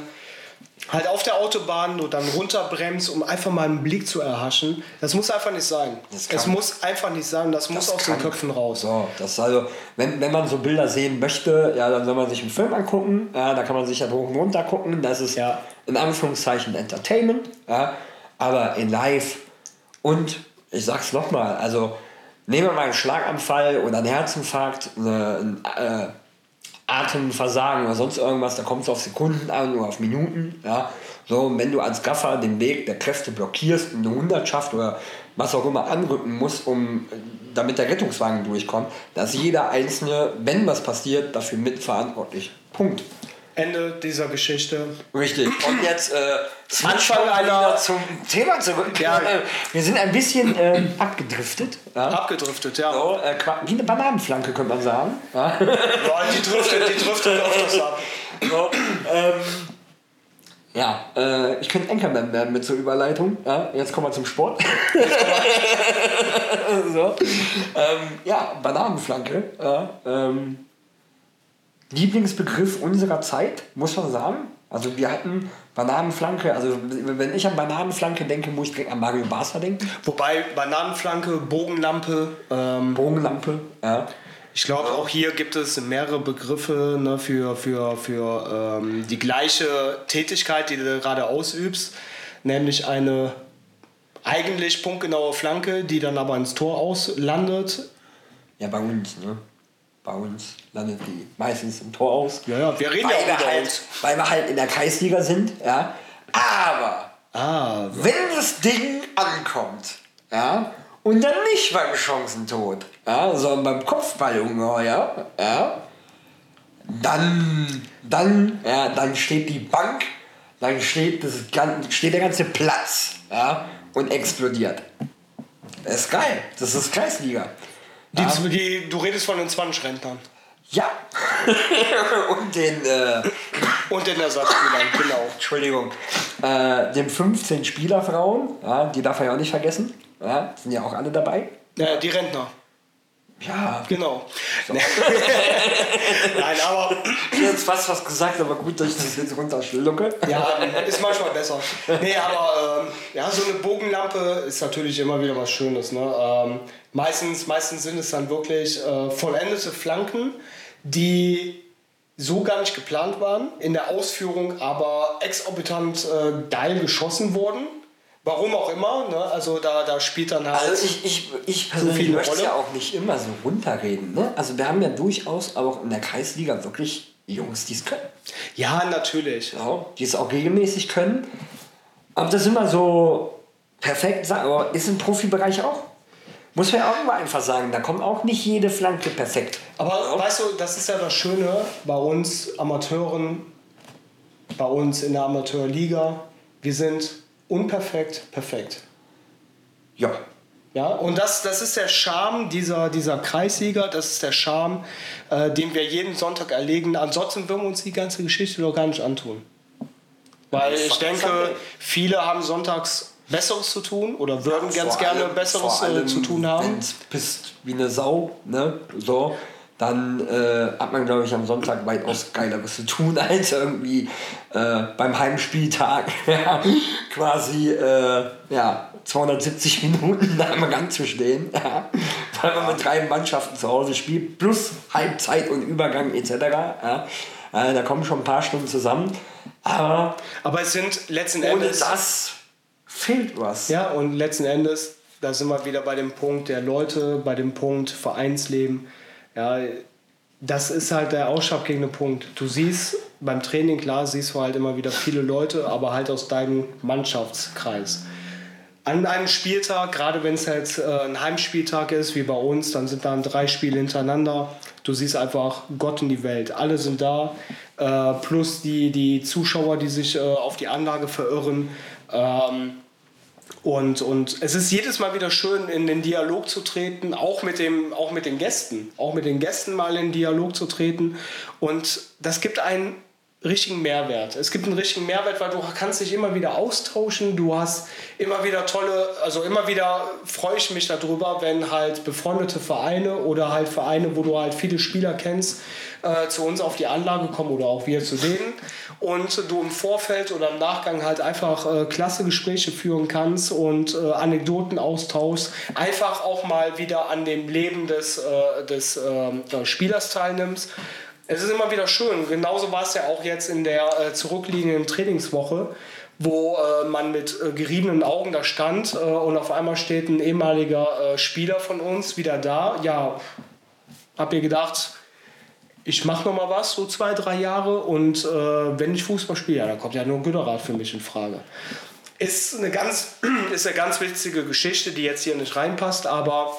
halt auf der Autobahn und dann runterbremst, um einfach mal einen Blick zu erhaschen, das muss einfach nicht sein. Das krank. muss einfach nicht sein, das, muss ist aus krank. den Köpfen raus. So, das also, wenn, wenn man so Bilder sehen möchte, ja, dann soll man sich einen Film angucken. Ja, da kann man sich ja hoch und runter gucken. Das ist Ja. in Anführungszeichen Entertainment. Ja, aber in Live. Und ich sag's nochmal, also nehmen wir mal einen Schlaganfall oder einen Herzinfarkt, eine, ein äh, Atemversagen oder sonst irgendwas, da kommt es auf Sekunden an oder auf Minuten. Ja. So, und wenn du als Gaffer den Weg der Kräfte blockierst und eine Hundertschaft oder was auch immer anrücken musst, um, damit der Rettungswagen durchkommt, da ist jeder Einzelne, wenn was passiert, dafür mitverantwortlich. Punkt. Ende dieser Geschichte. Richtig. Und jetzt äh, Anfang einer- zum Thema zurück. Ja. Wir sind ein bisschen äh, abgedriftet. Ja. Abgedriftet, ja. So, äh, wie eine Bananenflanke, könnte man sagen. Ja. Ja, die driftet, die driftet öfters ab. So, ähm, ja, äh, ich könnte Anchorman werden mit so Überleitung. Ja, jetzt kommen wir zum Sport. so. ähm, ja, Bananenflanke. Ja, ähm, Lieblingsbegriff unserer Zeit, muss man sagen. Also wir hatten Bananenflanke, also wenn ich an Bananenflanke denke, muss ich direkt an Mario Barca denken. Wobei Bananenflanke, Bogenlampe, ähm, Bogenlampe, ja. ich glaube auch hier gibt es mehrere Begriffe ne, für, für, für ähm, die gleiche Tätigkeit, die du gerade ausübst, nämlich eine eigentlich punktgenaue Flanke, die dann aber ins Tor auslandet. Ja, bei uns, ne? Bei uns landet die meistens im Tor aus. Ja, ja, wir reden ja weil, auch wir halt, weil wir halt in der Kreisliga sind, ja. Aber Ah, wenn das Ding ankommt, ja, und dann nicht beim Chancentod, ja, sondern beim Kopfballungeheuer, ja, dann, dann, ja, dann steht die Bank, dann steht, das, steht der ganze Platz, ja, und explodiert. Das ist geil. Das ist Kreisliga. Die, die, du redest von den 20-Rentnern Ja. und den, äh, und den Ersatzspielern, genau. Entschuldigung, äh, den 15 Spielerfrauen, ja, die darf man ja auch nicht vergessen. Ja, sind ja auch alle dabei. Ja, die Rentner, Ja, genau. Nein, aber ich hätte jetzt fast was gesagt, aber gut, dass ich das jetzt runterschlucke. Ja, ist manchmal besser. Nee, aber ähm, ja, so eine Bogenlampe ist natürlich immer wieder was Schönes. Ne? Ähm, meistens, meistens sind es dann wirklich äh, vollendete Flanken, die so gar nicht geplant waren in der Ausführung, aber exorbitant äh, geil geschossen wurden. Warum auch immer, ne? also da, da spielt dann halt. Also ich, ich, ich persönlich eine möchte Rolle? ja auch nicht immer so runterreden. Ne? Also wir haben ja durchaus auch in der Kreisliga wirklich Jungs, die es können. ja, natürlich. Ja, die es auch regelmäßig können. Aber das immer so perfekt sagen, aber ist im Profibereich auch. Muss man ja auch immer einfach sagen, da kommt auch nicht jede Flanke perfekt. Aber weißt du, das ist ja das Schöne bei uns Amateuren, bei uns in der Amateurliga. Wir sind unperfekt, perfekt. Ja. Ja, und das, das ist der Charme dieser, dieser Kreisliga, das ist der Charme, äh, den wir jeden Sonntag erlegen. Ansonsten würden wir uns die ganze Geschichte doch gar nicht antun. Weil ich denke, viele haben sonntags Besseres zu tun oder würden ganz Vor gerne allem- Besseres äh, allem, zu tun haben. Pisst wie eine Sau, ne? So, dann äh, hat man, glaube ich, am Sonntag weitaus Geileres zu tun, als irgendwie äh, beim Heimspieltag ja, quasi äh, ja, 270 Minuten am Rand zu stehen, ja, weil man mit drei Mannschaften zu Hause spielt, plus Halbzeit und Übergang etc. Ja. Äh, da kommen schon ein paar Stunden zusammen. Aber Aber es sind letzten ohne Endes. das fehlt was. Ja, und letzten Endes, da sind wir wieder bei dem Punkt der Leute, bei dem Punkt Vereinsleben. Ja, das ist halt der ausschlaggebende Punkt. Du siehst beim Training, klar, siehst du halt immer wieder viele Leute, aber halt aus deinem Mannschaftskreis. An einem Spieltag, gerade wenn es jetzt äh, ein Heimspieltag ist, wie bei uns, dann sind dann drei Spiele hintereinander. Du siehst einfach Gott in die Welt. Alle sind da, äh, plus die, die Zuschauer, die sich äh, auf die Anlage verirren. Ähm, und, und es ist jedes Mal wieder schön, in den Dialog zu treten, auch mit, dem, auch mit den Gästen. Auch mit den Gästen mal in den Dialog zu treten. Und das gibt einen richtigen Mehrwert. Es gibt einen richtigen Mehrwert, weil du kannst dich immer wieder austauschen. Du hast immer wieder tolle, also immer wieder freue ich mich darüber, wenn halt befreundete Vereine oder halt Vereine, wo du halt viele Spieler kennst, äh, zu uns auf die Anlage kommen oder auch wir zu denen und du im Vorfeld oder im Nachgang halt einfach äh, klasse Gespräche führen kannst und äh, Anekdoten austauschst, einfach auch mal wieder an dem Leben des, äh, des ähm, Spielers teilnimmst es ist immer wieder schön. Genauso war es ja auch jetzt in der äh, zurückliegenden Trainingswoche, wo äh, man mit äh, geriebenen Augen da stand äh, und auf einmal steht ein ehemaliger äh, Spieler von uns wieder da. Ja, hab ihr gedacht, ich mache noch mal was, so zwei, drei Jahre und äh, wenn ich Fußball spiele, ja, dann kommt ja nur Güterrad für mich in Frage. Ist eine ganz, ist eine ganz witzige Geschichte, die jetzt hier nicht reinpasst, aber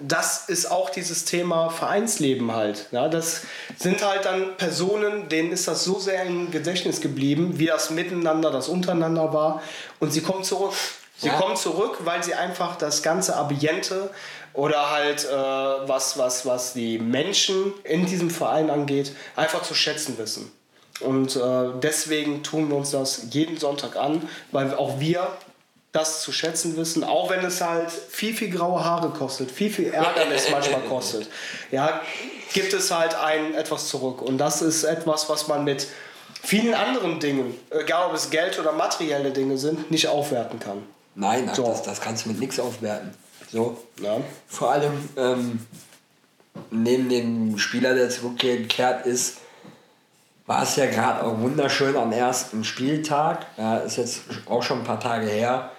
das ist auch dieses Thema Vereinsleben halt. Ja, das sind halt dann Personen, denen ist das so sehr im Gedächtnis geblieben, wie das miteinander, das untereinander war. Und sie kommen zurück. Sie ja. kommen zurück, weil sie einfach das ganze Ambiente oder halt äh, was, was, was die Menschen in diesem Verein angeht, einfach zu schätzen wissen. Und äh, deswegen tun wir uns das jeden Sonntag an, weil auch wir das zu schätzen wissen, auch wenn es halt viel, viel graue Haare kostet, viel, viel Ärgernis manchmal kostet. Ja, gibt es halt ein etwas zurück. Und das ist etwas, was man mit vielen anderen Dingen, egal ob es Geld oder materielle Dinge sind, nicht aufwerten kann. Nein, so. das, das kannst du mit nichts aufwerten. So. Ja. Vor allem ähm, neben dem Spieler, der zurückgekehrt ist, war es ja gerade auch wunderschön am ersten Spieltag. Ja, ist jetzt auch schon ein paar Tage her.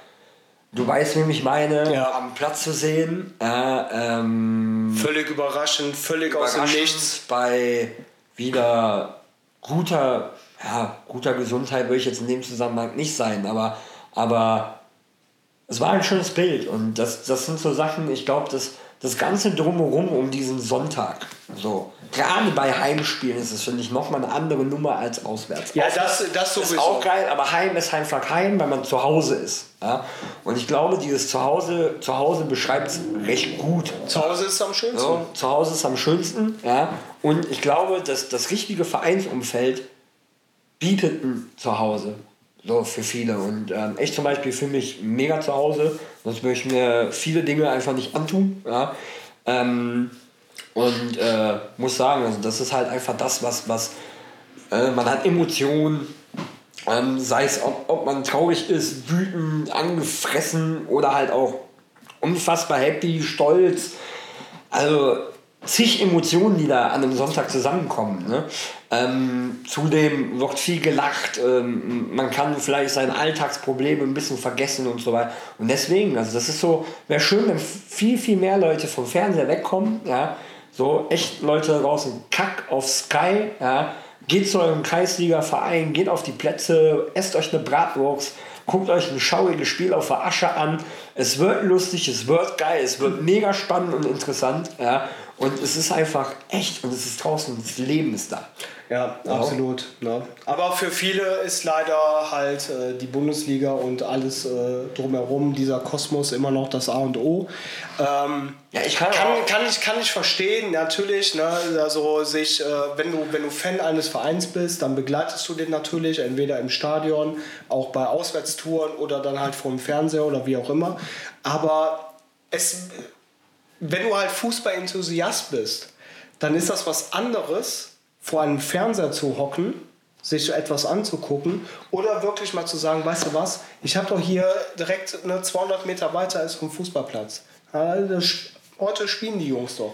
Du weißt, wie ich meine, ja. am Platz zu sehen. Äh, ähm, völlig überraschend, völlig überraschend aus dem Nichts. Bei wieder guter, ja, guter Gesundheit würde ich jetzt in dem Zusammenhang nicht sein, aber, aber es war ein schönes Bild und das, das sind so Sachen, ich glaube, das, das Ganze drumherum um diesen Sonntag, so, gerade bei Heimspielen ist es, finde ich, nochmal eine andere Nummer als auswärts. Ja, das, das sowieso. Ist auch geil, aber Heim ist Heimflag Heim, weil man zu Hause ist. Ja? Und ich glaube, dieses Zuhause, Zuhause beschreibt es recht gut. Zu Hause ist am schönsten. So, zu Hause ist am schönsten. Ja? Und ich glaube, dass das richtige Vereinsumfeld bietet ein Zuhause. So für viele. Und ähm, ich zum Beispiel fühle mich mega zu Hause. Sonst würde ich mir viele Dinge einfach nicht antun. Ja? Ähm, und äh, muss sagen, also das ist halt einfach das, was, was äh, man hat Emotionen, ähm, sei es, ob, ob man traurig ist, wütend, angefressen oder halt auch unfassbar happy, stolz. Also zig Emotionen, die da an einem Sonntag zusammenkommen. Ne? Ähm, zudem wird viel gelacht, ähm, man kann vielleicht seine Alltagsprobleme ein bisschen vergessen und so weiter. Und deswegen, also das ist so, wäre schön, wenn viel, viel mehr Leute vom Fernseher wegkommen, ja, so echt Leute draußen, Kack auf Sky, ja, geht zu eurem Kreisliga-Verein, geht auf die Plätze, esst euch eine Bratwurst, guckt euch ein schauriges Spiel auf der Asche an. Es wird lustig, es wird geil, es wird mega spannend und interessant. Ja. Und es ist einfach echt und es ist draußen, das Leben ist da. Ja, ja. absolut. Ne? Aber für viele ist leider halt äh, die Bundesliga und alles äh, drumherum, dieser Kosmos immer noch das A und O. Ähm, ja, ich kann, kann, kann, ich, kann ich verstehen, natürlich. Ne? Also sich, äh, wenn, du, wenn du Fan eines Vereins bist, dann begleitest du den natürlich, entweder im Stadion, auch bei Auswärtstouren oder dann halt vom Fernseher oder wie auch immer. Aber es, wenn du halt Fußball-Enthusiast bist, dann ist das was anderes, vor einem Fernseher zu hocken, sich etwas anzugucken oder wirklich mal zu sagen, weißt du was, ich habe doch hier direkt ne, 200 Meter weiter ist vom Fußballplatz. heute spielen die Jungs doch.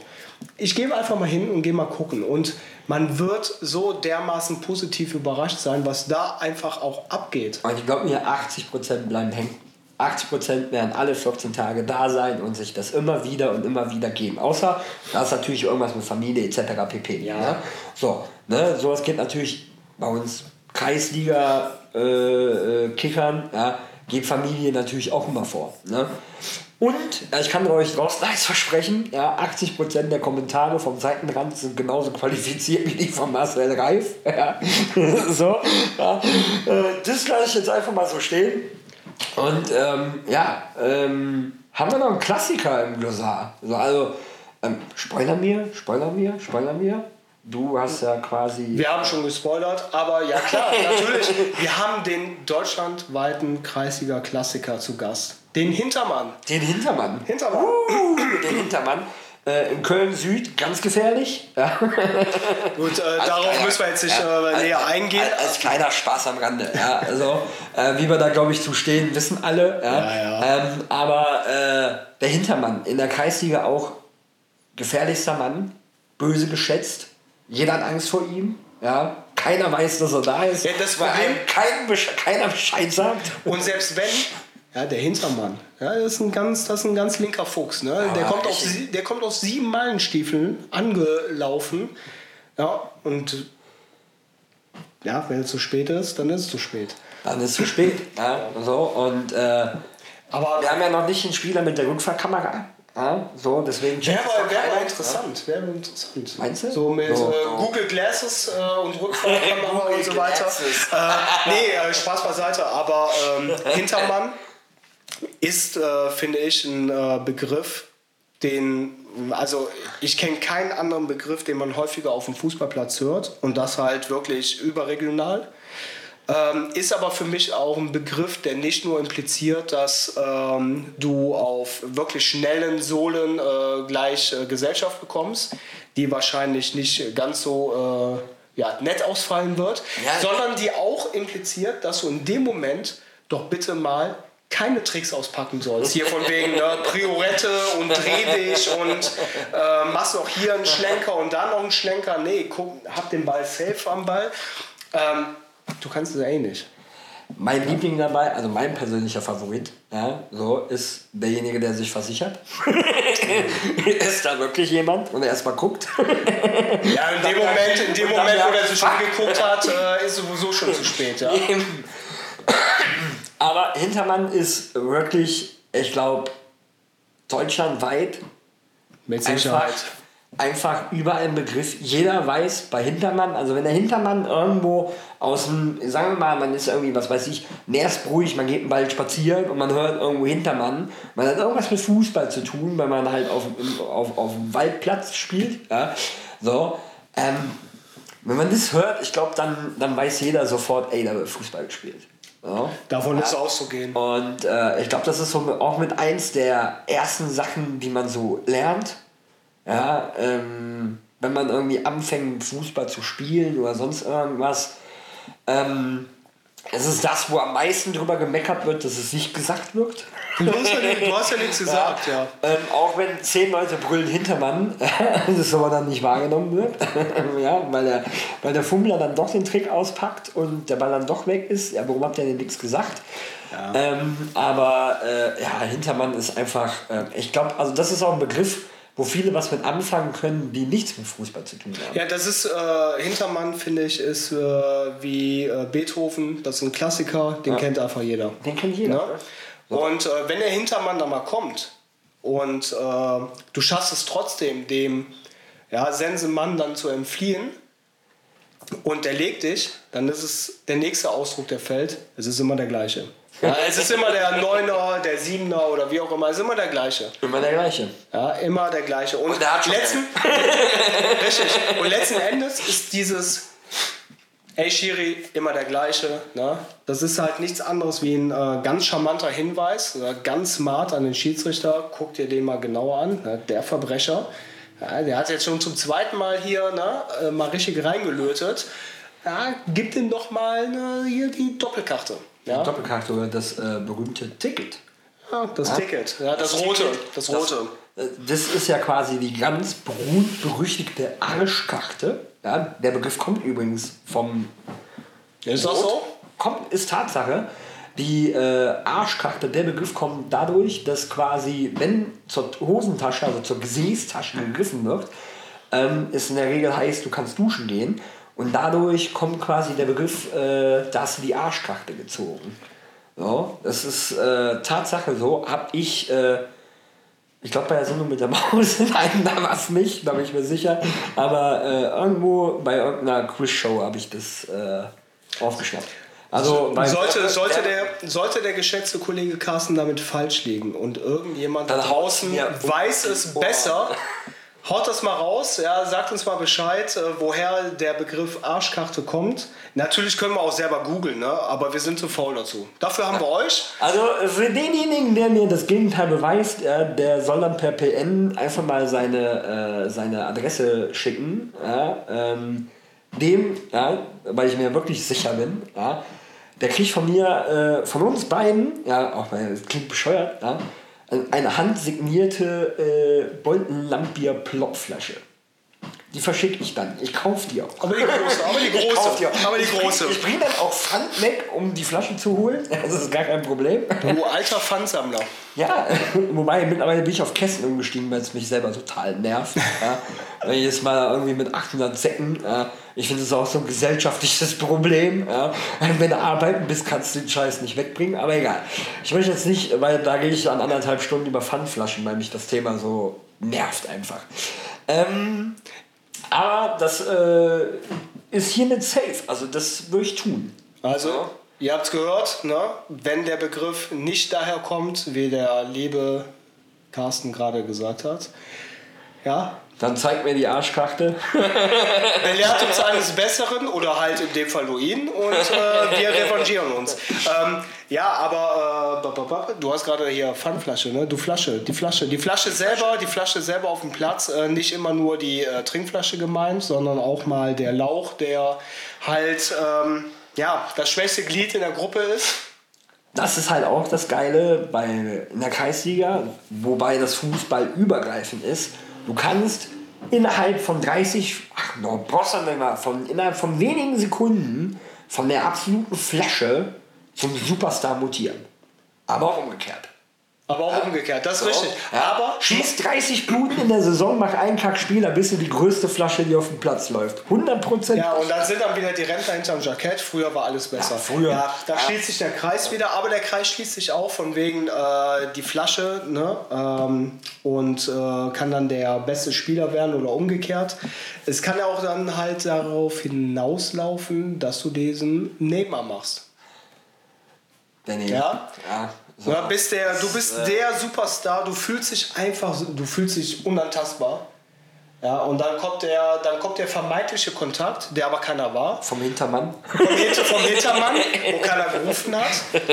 Ich gehe einfach mal hin und gehe mal gucken und man wird so dermaßen positiv überrascht sein, was da einfach auch abgeht. Und ich glaube mir, 80% bleiben hängen. 80% werden alle 14 Tage da sein und sich das immer wieder und immer wieder geben. Außer, da ist natürlich irgendwas mit Familie etc. pp. Ja. Ne? So, ne? sowas geht natürlich bei uns Kreisliga-Kickern, äh, äh, ja, geht Familie natürlich auch immer vor. Ne? Und äh, ich kann euch draußen eins versprechen, ja, 80% der Kommentare vom Seitenrand sind genauso qualifiziert wie die von Marcel Reif. Ja. so, ja. Äh, das lasse ich jetzt einfach mal so stehen. Und ähm, ja, ähm, haben wir noch einen Klassiker im Glossar. Also, also ähm, Spoiler mir, Spoiler mir, Spoiler mir. Du hast ja quasi. Wir haben schon gespoilert, aber ja klar, natürlich. Wir haben den deutschlandweiten Kreisliga-Klassiker zu Gast. Den Hintermann. Den Hintermann. Hintermann. Uh, den Hintermann. Äh, in Köln Süd ganz gefährlich. Ja. Gut, äh, darauf kleiner, müssen wir jetzt nicht ja, äh, näher eingehen. Als, als, kleiner Spaß am Rande. Ja. Also, äh, wie wir da, glaube ich, zu stehen, wissen alle. Ähm, aber äh, der Hintermann in der Kreisliga auch gefährlichster Mann, böse geschätzt. Jeder hat Angst vor ihm. Ja, keiner weiß, dass er da ist. Ja, das Problem, kein, keiner Bescheid sagt. Und selbst wenn, ja, der Hintermann, ja, das ist ein ganz, das ist ein ganz linker Fuchs. Ne? Ah, der, kommt auf, der kommt auf sieben Meilenstiefeln angelaufen. Ja, und ja, wenn es zu spät ist, dann ist es zu spät. Dann ist es zu spät. ja, so, und, äh, aber wir haben ja noch nicht einen Spieler mit der Rückfahrkamera. Ja, so, deswegen wäre wär interessant. Wäre interessant. Meinst du? So mit so, äh, Google Glasses äh, und Rückfahrkamera und so weiter. Äh, nee, äh, Spaß beiseite. Aber ähm, Hintermann ist, äh, finde ich, ein äh, Begriff, den, also ich kenne keinen anderen Begriff, den man häufiger auf dem Fußballplatz hört und das halt wirklich überregional. Ähm, ist aber für mich auch ein Begriff, der nicht nur impliziert, dass ähm, du auf wirklich schnellen Sohlen äh, gleich äh, Gesellschaft bekommst, die wahrscheinlich nicht ganz so äh, ja, nett ausfallen wird, ja. sondern die auch impliziert, dass du in dem Moment doch bitte mal keine Tricks auspacken sollst. Hier von wegen ne, Priorette und dreh dich und äh, machst noch hier einen Schlenker und dann noch einen Schlenker. Nee, guck, hab den Ball safe am Ball. Ähm, Du kannst es eh nicht. Mein Liebling dabei, also mein persönlicher Favorit, ja, so ist derjenige, der sich versichert. ist da wirklich jemand und er erstmal guckt? ja, in dem Moment, in dem Moment wo er sich angeguckt hat, äh, ist sowieso schon zu spät. Ja. Aber Hintermann ist wirklich, ich glaube, deutschlandweit mit. Einfach einfach überall ein Begriff. Jeder weiß bei Hintermann, also wenn der Hintermann irgendwo aus dem, sagen wir mal, man ist irgendwie, was weiß ich, Närsbruch, man geht einen Ball spazieren und man hört irgendwo Hintermann, man hat irgendwas mit Fußball zu tun, weil man halt auf, auf, auf dem Waldplatz spielt. Ja? So, ähm, wenn man das hört, ich glaube, dann, dann weiß jeder sofort, ey, da wird Fußball gespielt. Ja. Davon ja. ist auszugehen. Und äh, ich glaube, das ist so auch mit eins der ersten Sachen, die man so lernt ja, ähm, wenn man irgendwie anfängt, Fußball zu spielen oder sonst irgendwas, ähm, es ist das, wo am meisten drüber gemeckert wird, dass es nicht gesagt wird. Du hast ja, du hast ja nichts gesagt, ja. ja. Ähm, auch wenn zehn Leute brüllen Hintermann, das aber dann nicht wahrgenommen wird. ja, weil der, weil der Fummler dann doch den Trick auspackt und der Ball dann doch weg ist. Ja, warum habt ihr denn nichts gesagt? Ja. Ähm, aber äh, ja, Hintermann ist einfach, äh, ich glaube, also das ist auch ein Begriff, wo viele was mit anfangen können, die nichts mit Fußball zu tun haben. Ja, das ist äh, Hintermann, finde ich, ist äh, wie äh, Beethoven, das ist ein Klassiker, den ja. kennt einfach jeder. Den kennt jeder. Ja? So. Und äh, wenn der Hintermann da mal kommt und äh, du schaffst es trotzdem, dem ja, Sensenmann dann zu entfliehen und der legt dich, dann ist es der nächste Ausdruck, der fällt, es ist immer der gleiche. Ja, es ist immer der Neuner, der Siebener oder wie auch immer. Es ist immer der gleiche. Immer der gleiche. Ja, immer der gleiche. Und, Und letzten, richtig. Und letzten Endes ist dieses Ey Shiri, immer der gleiche. Ne? Das ist halt nichts anderes wie ein äh, ganz charmanter Hinweis, oder ganz smart an den Schiedsrichter. Guck dir den mal genauer an. Ne? Der Verbrecher, ja, der hat jetzt schon zum zweiten Mal hier ne, äh, mal richtig reingelötet. Ja, gib ihm doch mal ne, hier die Doppelkarte. Ja. Die Doppelkarte oder das äh, berühmte Ticket. Ja, das ja. Ticket, ja, das, das rote. Ticket, das rote. Das, äh, das, ist ja quasi die ganz berühmt-berüchtigte Arschkarte. Ja, der Begriff kommt übrigens vom. Ist das so? Kommt, ist Tatsache. Die äh, Arschkarte, der Begriff kommt dadurch, dass quasi, wenn zur Hosentasche, also zur Gesäßtasche gegriffen wird, ähm, es in der Regel heißt, du kannst duschen gehen. Und dadurch kommt quasi der Begriff, äh, da hast du die Arschkarte gezogen. So, das ist äh, Tatsache so. Hab ich, äh, ich glaube bei der Sendung mit der Maus, nein, da war es nicht, da bin ich mir sicher. Aber äh, irgendwo bei irgendeiner Quiz-Show habe ich das äh, aufgeschnappt. Also, sollte, sollte, der, sollte der geschätzte Kollege Carsten damit falsch liegen und irgendjemand da draußen weiß es besser, Haut das mal raus, ja, sagt uns mal Bescheid, äh, woher der Begriff Arschkarte kommt. Natürlich können wir auch selber googeln, ne? aber wir sind zu faul dazu. Dafür haben wir euch. Also für denjenigen, der mir das Gegenteil beweist, der soll dann per PN einfach mal seine, äh, seine Adresse schicken. Ja, ähm, dem, ja, weil ich mir wirklich sicher bin, ja, der kriegt von mir, äh, von uns beiden, ja, auch weil das klingt bescheuert, ja, eine handsignierte äh, Bolton Lambier Plopflasche. Die verschicke ich dann. Ich kaufe die auch. Aber die große, aber die große. Die aber die große. Ich bringe bring dann auch Pfand weg, um die Flaschen zu holen. Das ist gar kein Problem. Du alter Pfandsammler. Ja, wobei mittlerweile bin ich auf Kästen umgestiegen, weil es mich selber total nervt. Ja. Wenn ich jetzt mal irgendwie mit 800 Säcken, ja, ich finde es auch so ein gesellschaftliches Problem. Ja. Wenn du arbeiten bist, kannst du den Scheiß nicht wegbringen, aber egal. Ich möchte jetzt nicht, weil da gehe ich an anderthalb Stunden über Pfandflaschen, weil mich das Thema so nervt einfach. Ähm, aber das äh, ist hiermit safe. Also das würde ich tun. Also, ihr habt es gehört, ne? wenn der Begriff nicht daher kommt, wie der liebe Carsten gerade gesagt hat. Ja, dann zeigt mir die Arschkarte. Belehrt uns eines Besseren oder halt in dem Fall nur ihn und äh, wir revanchieren uns. Ähm, ja, aber äh, du hast gerade hier Pfandflasche, ne? Du Flasche, die Flasche, die Flasche selber, die Flasche selber auf dem Platz. Äh, nicht immer nur die äh, Trinkflasche gemeint, sondern auch mal der Lauch, der halt ähm, ja das schwächste Glied in der Gruppe ist. Das ist halt auch das Geile bei in der Kreisliga, wobei das Fußball übergreifend ist. Du kannst innerhalb von 30, ach, no, brauchst du mal, von, innerhalb von wenigen Sekunden von der absoluten Flasche zum Superstar mutieren. Aber auch umgekehrt. Aber auch umgekehrt, das ist richtig. Ja. Aber schieß 30 Bluten in der Saison, mach einen Kackspiel, dann bist du die größte Flasche, die auf dem Platz läuft. 100% Ja, und dann sind dann wieder die Rentner hinterm Jackett. Früher war alles besser. Ja, früher. Ja, da ja. schließt sich der Kreis wieder, aber der Kreis schließt sich auch von wegen äh, die Flasche ne? Ähm, und äh, kann dann der beste Spieler werden oder umgekehrt. Es kann ja auch dann halt darauf hinauslaufen, dass du diesen Neymar machst. Der Neymar. Ja. Ja. Ja, bist der, du bist äh, der Superstar, du fühlst dich einfach, du fühlst dich unantastbar. Ja, und dann kommt, der, dann kommt der vermeintliche Kontakt, der aber keiner war. Vom Hintermann. Vom, Hinter, vom Hintermann, wo keiner gerufen hat.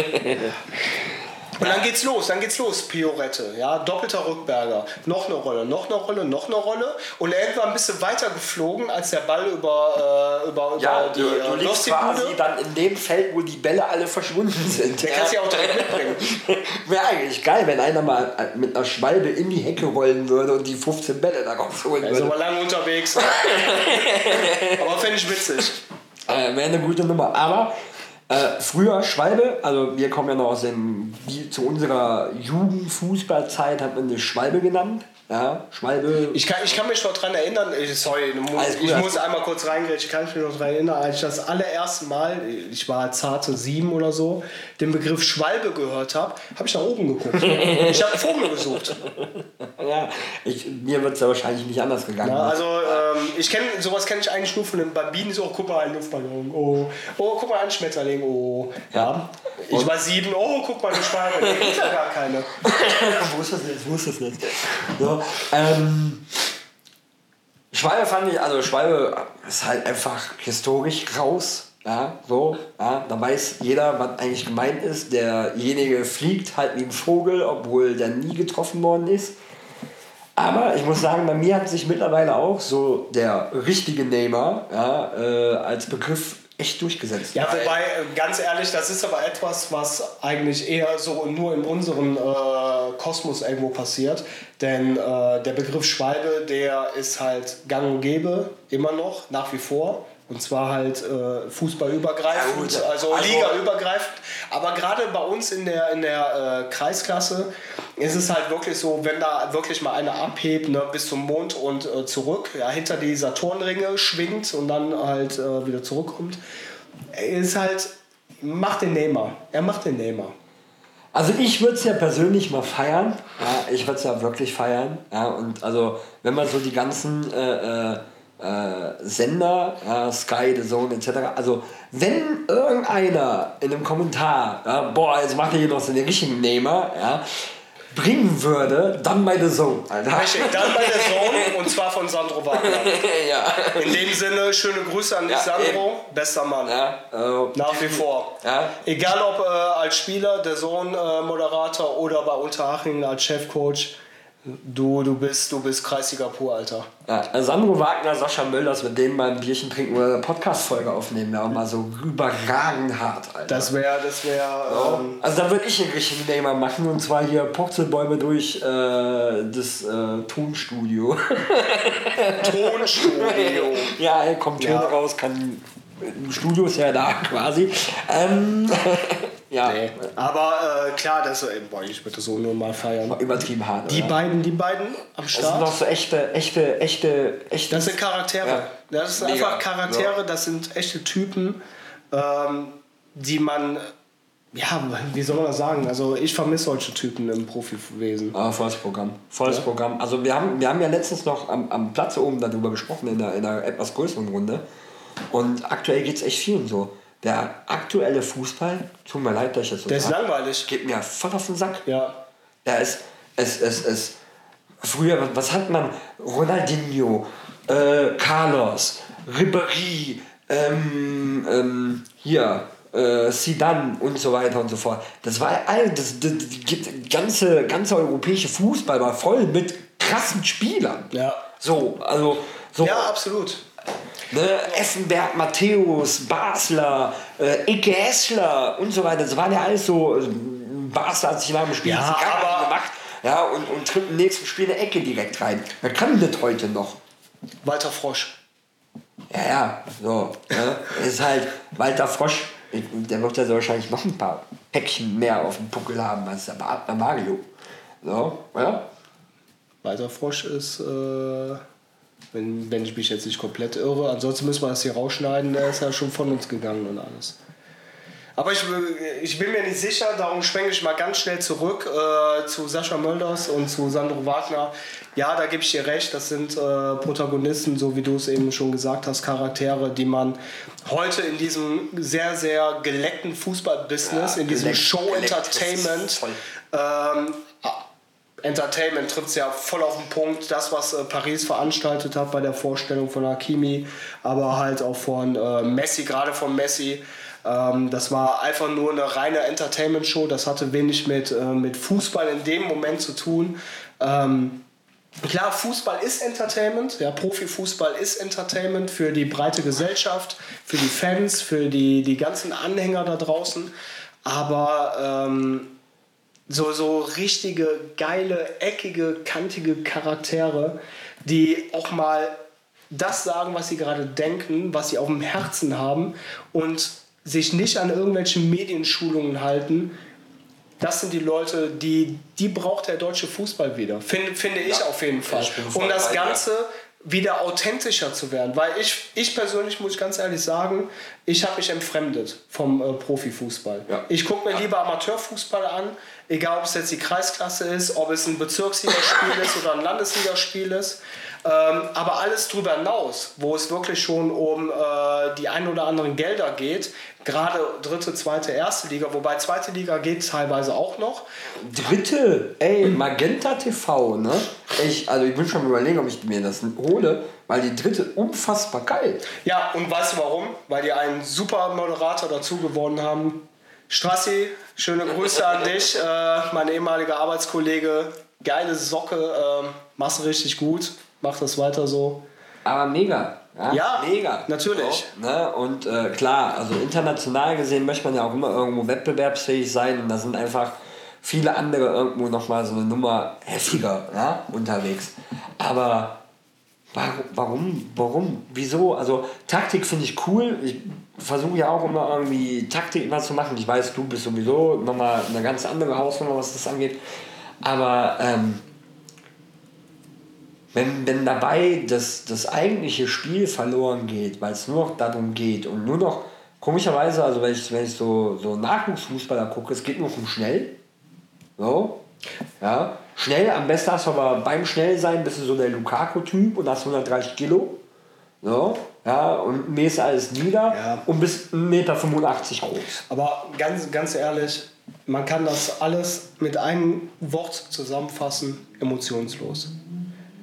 Und dann geht's los, dann geht's los, Piorette, ja, doppelter Rückberger, noch eine Rolle, noch eine Rolle, noch eine Rolle und irgendwann bist du weiter geflogen, als der Ball über, äh, über, ja, über die du, du äh, liegst quasi dann in dem Feld, wo die Bälle alle verschwunden sind. Der ja. kannst du ja auch direkt mitbringen. Wäre eigentlich geil, wenn einer mal äh, mit einer Schwalbe in die Hecke rollen würde und die 15 Bälle da rausholen würde. Also mal lang unterwegs. Aber fände ich witzig. Äh, Wäre eine gute Nummer. Aber äh, früher Schwalbe, also wir kommen ja noch aus dem, wie zu unserer Jugendfußballzeit hat man eine Schwalbe genannt. Ja, Schwalbe. Ich kann, ich kann mich noch daran erinnern, sorry, ich muss einmal kurz reingehen, ich kann mich noch daran erinnern, als ich das allererste Mal, ich war zarte sieben oder so, den Begriff Schwalbe gehört habe, habe ich nach oben geguckt. ich habe Vogel gesucht. Ja, ich, mir wird es ja wahrscheinlich nicht anders gegangen. Ja, also ähm, ich kenne sowas kenne ich eigentlich nur von den Bambinen, so guck mal ein Luftballon, oh, oh guck mal ein Schmetterling, oh. Ja. Ich war sieben, oh guck mal eine Schwalbe, da gibt ja gar keine. wo ist das nicht? Wo ist das nicht? Ja. Ähm, Schwalbe fand ich, also Schwalbe ist halt einfach historisch raus. Ja, so, ja, da weiß jeder, was eigentlich gemeint ist. Derjenige fliegt halt wie ein Vogel, obwohl der nie getroffen worden ist. Aber ich muss sagen, bei mir hat sich mittlerweile auch so der richtige Nehmer ja, äh, als Begriff echt durchgesetzt. Ja, wobei, äh, ganz ehrlich, das ist aber etwas, was eigentlich eher so nur in unserem äh, Kosmos irgendwo passiert. Denn äh, der Begriff Schwalbe, der ist halt gang und gäbe, immer noch, nach wie vor. Und zwar halt äh, fußballübergreifend, ja, also, also ligaübergreifend. Aber gerade bei uns in der, in der äh, Kreisklasse ist es halt wirklich so, wenn da wirklich mal einer abhebt ne, bis zum Mond und äh, zurück, ja, hinter die Saturnringe schwingt und dann halt äh, wieder zurückkommt, ist halt Macht den Neymar. Er macht den Neymar. Also ich würde es ja persönlich mal feiern. Ja, ich würde es ja wirklich feiern. Ja, und also wenn man so die ganzen äh, äh, äh, Sender, ja, Sky, The Zone etc. Also wenn irgendeiner in einem Kommentar, ja, boah, jetzt macht er hier noch so einen richtigen Nehmer, ja, bringen würde, dann bei The Zone. Alter. Richtig, dann bei The Zone und zwar von Sandro Wagner. ja. In dem Sinne, schöne Grüße an dich, ja, Sandro. Eben. Bester Mann. Ja, äh, Nach wie vor. Egal ob äh, als Spieler, der Zone-Moderator äh, oder bei Unterhaching als Chefcoach. Du, du bist, du bist Kreisliga pur, Alter. Ja, Sandro Wagner, Sascha Mölders, mit denen mal ein Bierchen trinken oder eine Podcast-Folge aufnehmen, ja, mal so überragend hart, Alter. Das wäre, das wäre. Ja. Ähm, also da würde ich einen richtigen Nehmer machen und zwar hier Purzelbäume durch äh, das äh, Tonstudio. Tonstudio. ja, er kommt Ton ja. raus, kann. Im Studio ist ja da quasi. Ähm, Ja. Nee. Aber äh, klar, das, äh, boah, ich würde so nur mal feiern. Übertrieben hart. Die oder? beiden, die beiden am Start. Das sind doch so echte, echte, echte, echte. Das sind Charaktere. Ja. Das sind Mega. einfach Charaktere, ja. das sind echte Typen, ähm, die man ja, wie soll man das sagen? Also ich vermisse solche Typen im Profiwesen. Ah, volles Programm. Volles ja. Programm. Also wir haben, wir haben ja letztens noch am, am Platz oben darüber gesprochen, in einer, in einer etwas größeren Runde. Und aktuell geht es echt vielen so. Der aktuelle Fußball, tut mir leid, dass ich das so Der ist langweilig. Geht mir voll auf den Sack. Ja. Der ist, es, es, es, früher, was hat man? Ronaldinho, äh, Carlos, Ribéry, ähm, ähm, hier, äh, Zidane und so weiter und so fort. Das war all, das, das, das ganze, ganze europäische Fußball war voll mit krassen Spielern. Ja. So, also. So, ja, absolut. Ne, Effenberg, Matthäus, Basler, äh, Icke Hessler und so weiter. Das waren ja alles so. Äh, Basler hat sich nach dem Spiel ja, aber gemacht ja, und, und tritt im nächsten Spiel eine Ecke direkt rein. Wer kann das heute noch? Walter Frosch. Ja, ja, so. Ne? ist halt Walter Frosch. Der wird ja so wahrscheinlich noch ein paar Päckchen mehr auf dem Puckel haben als der Mario. So, ja? Walter Frosch ist. Äh wenn, wenn ich mich jetzt nicht komplett irre. Ansonsten müssen wir das hier rausschneiden, der ist ja schon von uns gegangen und alles. Aber ich, ich bin mir nicht sicher, darum schwenke ich mal ganz schnell zurück äh, zu Sascha Mölders und zu Sandro Wagner. Ja, da gebe ich dir recht, das sind äh, Protagonisten, so wie du es eben schon gesagt hast, Charaktere, die man heute in diesem sehr, sehr geleckten Fußballbusiness, ja, in diesem Show-Entertainment ähm, Entertainment trifft es ja voll auf den Punkt. Das, was äh, Paris veranstaltet hat bei der Vorstellung von Hakimi, aber halt auch von äh, Messi, gerade von Messi. Ähm, das war einfach nur eine reine Entertainment-Show. Das hatte wenig mit, äh, mit Fußball in dem Moment zu tun. Ähm, Klar, Fußball ist Entertainment, ja, Profifußball ist Entertainment für die breite Gesellschaft, für die Fans, für die, die ganzen Anhänger da draußen. Aber ähm, so, so richtige, geile, eckige, kantige Charaktere, die auch mal das sagen, was sie gerade denken, was sie auf dem Herzen haben und sich nicht an irgendwelchen Medienschulungen halten. Das sind die Leute, die, die braucht der deutsche Fußball wieder. Find, finde ich ja, auf jeden Fall. Um das Ganze wieder authentischer zu werden. Weil ich, ich persönlich, muss ich ganz ehrlich sagen, ich habe mich entfremdet vom äh, Profifußball. Ja. Ich gucke mir lieber Amateurfußball an, egal ob es jetzt die Kreisklasse ist, ob es ein Bezirksligaspiel ist oder ein Landesligaspiel ist. Ähm, aber alles darüber hinaus, wo es wirklich schon um äh, die ein oder anderen Gelder geht, gerade dritte, zweite, erste Liga, wobei zweite Liga geht teilweise auch noch. Dritte, ey, Magenta TV, ne? Ich, also ich bin schon überlegen, ob ich mir das hole, weil die dritte unfassbar geil. Ja, und weißt du warum? Weil die einen super Moderator dazu gewonnen haben, Strassi, schöne Grüße an dich, äh, mein ehemaliger Arbeitskollege. Geile Socke, äh, machst du richtig gut, mach das weiter so. Aber mega. Ja, ja mega. Natürlich. So, ne? Und äh, klar, also international gesehen möchte man ja auch immer irgendwo wettbewerbsfähig sein und da sind einfach viele andere irgendwo nochmal so eine Nummer heftiger ja, unterwegs. Aber warum, warum, warum, wieso? Also Taktik finde ich cool. Ich versuche ja auch immer irgendwie Taktik immer zu machen. Ich weiß, du bist sowieso nochmal eine ganz andere Hausnummer, was das angeht. Aber ähm, wenn, wenn dabei das, das eigentliche Spiel verloren geht, weil es nur noch darum geht und nur noch komischerweise, also wenn ich, wenn ich so, so Nachwuchsfußballer gucke, es geht nur um schnell. So. Ja. Schnell, am besten hast du aber beim Schnellsein bist du so der Lukaku-Typ und hast 130 Kilo. So. Ja, und mähst alles nieder Ja. und bist 1,85 Meter groß. Aber ganz, ganz ehrlich, man kann das alles mit einem Wort zusammenfassen: emotionslos.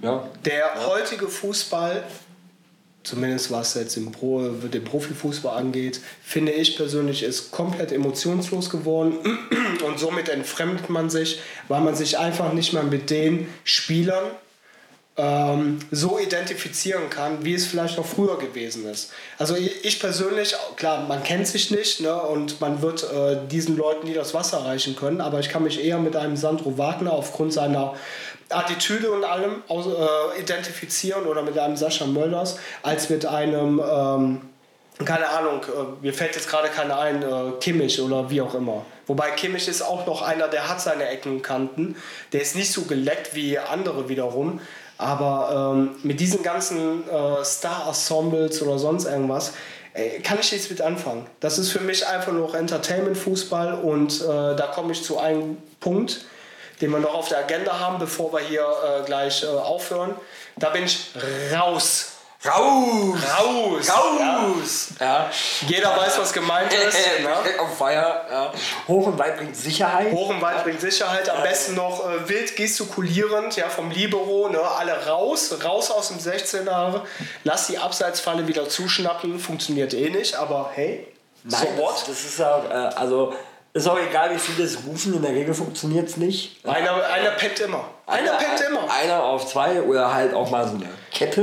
Ja. Der heutige Fußball, zumindest was jetzt den, Pro, den Profifußball angeht, finde ich persönlich, ist komplett emotionslos geworden. Und somit entfremdet man sich, weil man sich einfach nicht mehr mit den Spielern ähm, so identifizieren kann, wie es vielleicht noch früher gewesen ist. Also ich, ich persönlich, klar, man kennt sich nicht ne, und man wird äh, diesen Leuten nie das Wasser reichen können, aber ich kann mich eher mit einem Sandro Wagner aufgrund seiner Attitüde und allem aus, äh, identifizieren oder mit einem Sascha Mölders, als mit einem, ähm, keine Ahnung, äh, mir fällt jetzt gerade keiner ein, äh, Kimmich oder wie auch immer. Wobei Kimmich ist auch noch einer, der hat seine Ecken und Kanten. Der ist nicht so geleckt wie andere wiederum. Aber ähm, mit diesen ganzen äh, Star-Ensembles oder sonst irgendwas äh, kann ich nichts mit anfangen. Das ist für mich einfach nur Entertainment-Fußball und äh, da komme ich zu einem Punkt, den wir noch auf der Agenda haben, bevor wir hier äh, gleich äh, aufhören. Da bin ich raus. Raus! Raus! Raus! Ja. Jeder weiß, was gemeint ist. ne? Auf Feier. Ja. Hoch und weit bringt Sicherheit. Hoch und weit bringt Sicherheit. Am besten noch äh, wild gestikulierend, ja, vom Libero, ne, alle raus, raus aus dem 16er. Lass die Abseitsfalle wieder zuschnappen. Funktioniert eh nicht, aber hey, so Nein, what? das, das ist auch, äh, also ist auch egal, wie viele es rufen, in der Regel funktioniert es nicht. Einer, einer pennt immer. Einer pennt immer. Einer auf zwei oder halt auch mal so eine Kette.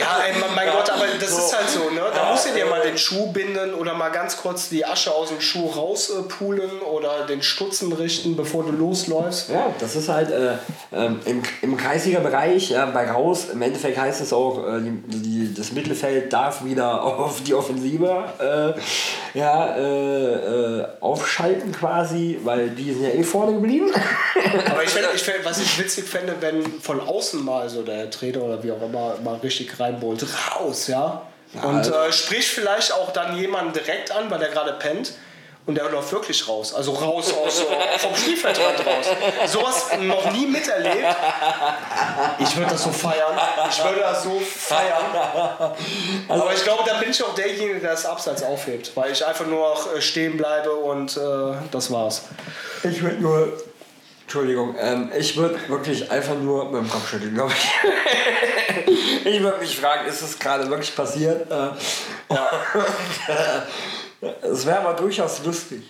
Ja, ey, mein, Gott, aber das So. ist halt so, ne? Da Ja, musst du dir äh, mal den Schuh binden oder mal ganz kurz die Asche aus dem Schuh rauspulen oder den Stutzen richten, bevor du losläufst. Ja, das ist halt äh, ähm, im, im Kreisliga-Bereich, ja, bei Raus, im Endeffekt heißt es auch, äh, die, die, das Mittelfeld darf wieder auf die Offensive äh, ja, äh, äh, aufschalten quasi, weil die sind ja eh vorne geblieben. Aber ich fänd, was ich witzig fände, wenn von außen mal so der Trainer oder wie auch immer mal richtig reinbohlt, raus, ja. Und also- äh, spricht vielleicht auch dann jemanden direkt an, weil der gerade pennt. Und der läuft wirklich raus. Also raus aus, vom Spielfeldrand raus. Sowas noch nie miterlebt. Ich würde das so feiern. Ich würde das so feiern. Aber ich glaube, da bin ich auch derjenige, der das Abseits aufhebt. Weil ich einfach nur noch äh, stehen bleibe und äh, das war's. Ich würde nur. Entschuldigung, ähm, ich würde wirklich einfach nur mit dem Kopf schütteln, glaube ich. ich würde mich fragen, ist es gerade wirklich passiert? Äh, es wäre aber durchaus lustig.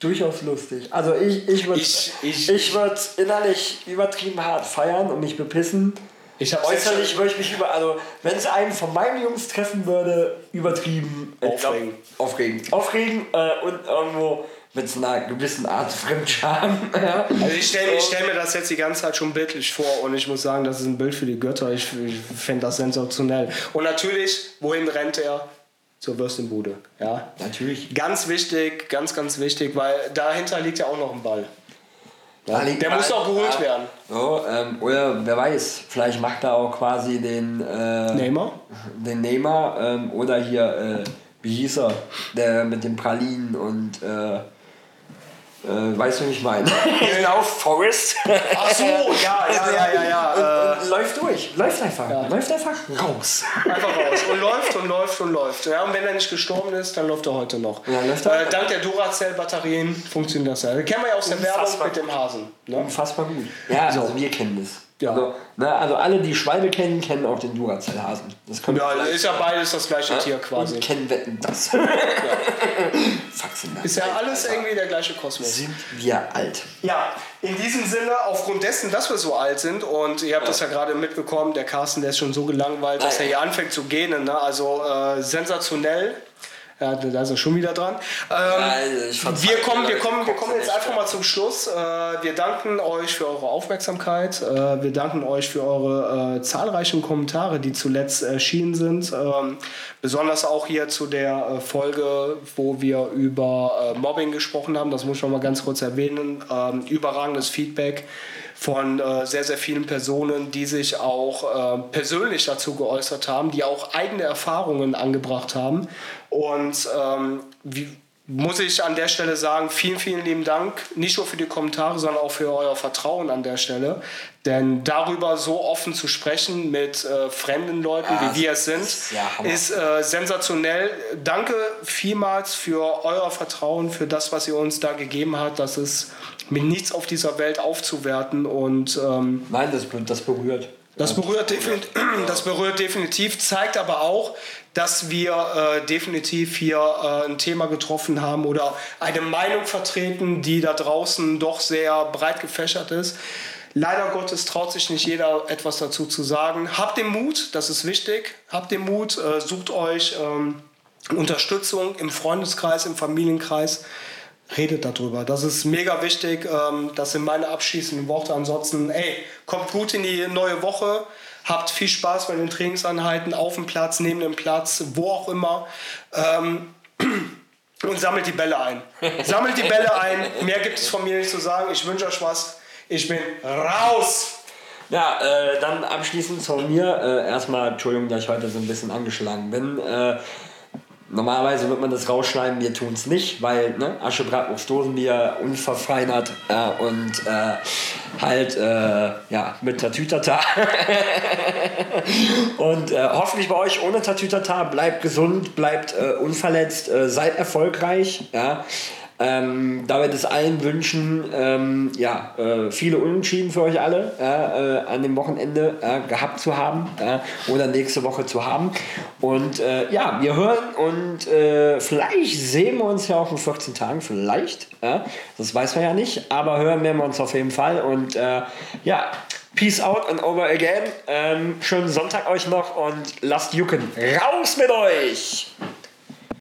Durchaus lustig. Also ich, ich würde Ich- ich, ich- würd innerlich übertrieben hart feiern und mich bepissen. Ich Äußerlich würde ich mich über, also wenn es einen von meinen Jungs treffen würde, übertrieben. glaub, Aufregen. Aufregen. Aufregen äh, und irgendwo mit einer gewissen Art Fremdscham. ja. Also ich stelle stell mir das jetzt die ganze Zeit schon bildlich vor und ich muss sagen, das ist ein Bild für die Götter. Ich, ich fände das sensationell. Und natürlich, wohin rennt er? Zur Würstchenbude. Ja. Natürlich. Ganz wichtig, ganz, ganz wichtig, weil dahinter liegt ja auch noch ein Ball. Liegt Der muss auch geholt ja. werden. So, ähm, oder wer weiß, vielleicht macht er auch quasi den, äh, Neymar? den Neymar ähm, oder hier, äh, wie hieß er, der mit den Pralinen und äh, äh, weißt du, wie ich meine? genau, Forrest. Ach so, ja, ja, ja, ja, ja. und, und läuft durch, läuft einfach, läuft einfach raus. Äh, einfach raus. Und läuft und läuft und läuft. Ja, und wenn er nicht gestorben ist, dann läuft er heute noch. Ja, läuft er. äh, dank der Duracell-Batterien funktioniert das ja. Das kennen wir ja aus der Werbung Unfassbar. mit dem Hasen. Ne? Unfassbar gut. Ja, So. also wir kennen das. Ja. Also, ne, also alle, die Schwalbe kennen, kennen auch den Duracell-Hasen. Das können Ja, ist ja beides das gleiche Tier quasi. Und kennen wetten das. Faxen Ist ja alles irgendwie der gleiche Kosmos. Sind wir alt. Ja, in diesem Sinne, aufgrund dessen, dass wir so alt sind und ihr habt das ja gerade mitbekommen, der Carsten, der ist schon so gelangweilt, dass er hier anfängt zu gähnen. Ne? Also äh, sensationell. Ja, da ist er schon wieder dran. Ähm, Also, ich fand's wir kommen, wir kommen, wir kommen jetzt einfach ja. mal zum Schluss. Äh, wir danken euch für eure Aufmerksamkeit. Äh, wir danken euch für eure äh, zahlreichen Kommentare, die zuletzt erschienen sind. Ähm, besonders auch hier zu der äh, Folge, wo wir über äh, Mobbing gesprochen haben. Das muss ich noch mal ganz kurz erwähnen. Ähm, überragendes Feedback. Von äh, sehr, sehr vielen Personen, die sich auch äh, persönlich dazu geäußert haben, die auch eigene Erfahrungen angebracht haben. Und ähm, wie, muss ich an der Stelle sagen, vielen, vielen lieben Dank, nicht nur für die Kommentare, sondern auch für euer Vertrauen an der Stelle. Denn darüber so offen zu sprechen mit äh, fremden Leuten, ja, wie wir es sind, ist, ja, ist äh, sensationell. Danke vielmals für euer Vertrauen, für das, was ihr uns da gegeben habt. Das ist mit nichts auf dieser Welt aufzuwerten. Und, ähm, Nein, das, das berührt. Das berührt, das berührt definitiv, zeigt aber auch, dass wir äh, definitiv hier äh, ein Thema getroffen haben oder eine Meinung vertreten, die da draußen doch sehr breit gefächert ist. Leider Gottes traut sich nicht jeder etwas dazu zu sagen. Habt den Mut, das ist wichtig. Habt den Mut, äh, sucht euch ähm, Unterstützung im Freundeskreis, im Familienkreis redet darüber. Das ist mega wichtig. Ähm, das sind meine abschließenden Worte. Ansonsten, ey, kommt gut in die neue Woche. Habt viel Spaß bei den Trainingseinheiten, auf dem Platz, neben dem Platz, wo auch immer. Ähm, und sammelt die Bälle ein. Sammelt die Bälle ein. Mehr gibt es von mir nicht zu sagen. Ich wünsche euch was. Ich bin raus. Ja, äh, dann abschließend von mir. Äh, erstmal, Entschuldigung, dass ich heute so ein bisschen angeschlagen bin. Äh, Normalerweise wird man das rausschneiden, wir tun es nicht, weil ne, Asche, Bratwurst, Dosenbier unverfeinert äh, und äh, halt äh, ja, mit Tatütata. und äh, hoffentlich bei euch ohne Tatütata. Bleibt gesund, bleibt äh, unverletzt, äh, seid erfolgreich. Ja. Ähm, damit es allen wünschen, ähm, ja, äh, viele Unentschieden für euch alle äh, äh, an dem Wochenende äh, gehabt zu haben oder nächste Woche zu haben. Und äh, ja, wir hören und äh, vielleicht sehen wir uns ja auch in 14 Tagen, vielleicht. das weiß man ja nicht, aber hören werden wir uns auf jeden Fall. Und ja, Peace out and over again. Ähm, schönen Sonntag euch noch und lasst jucken. Raus mit euch!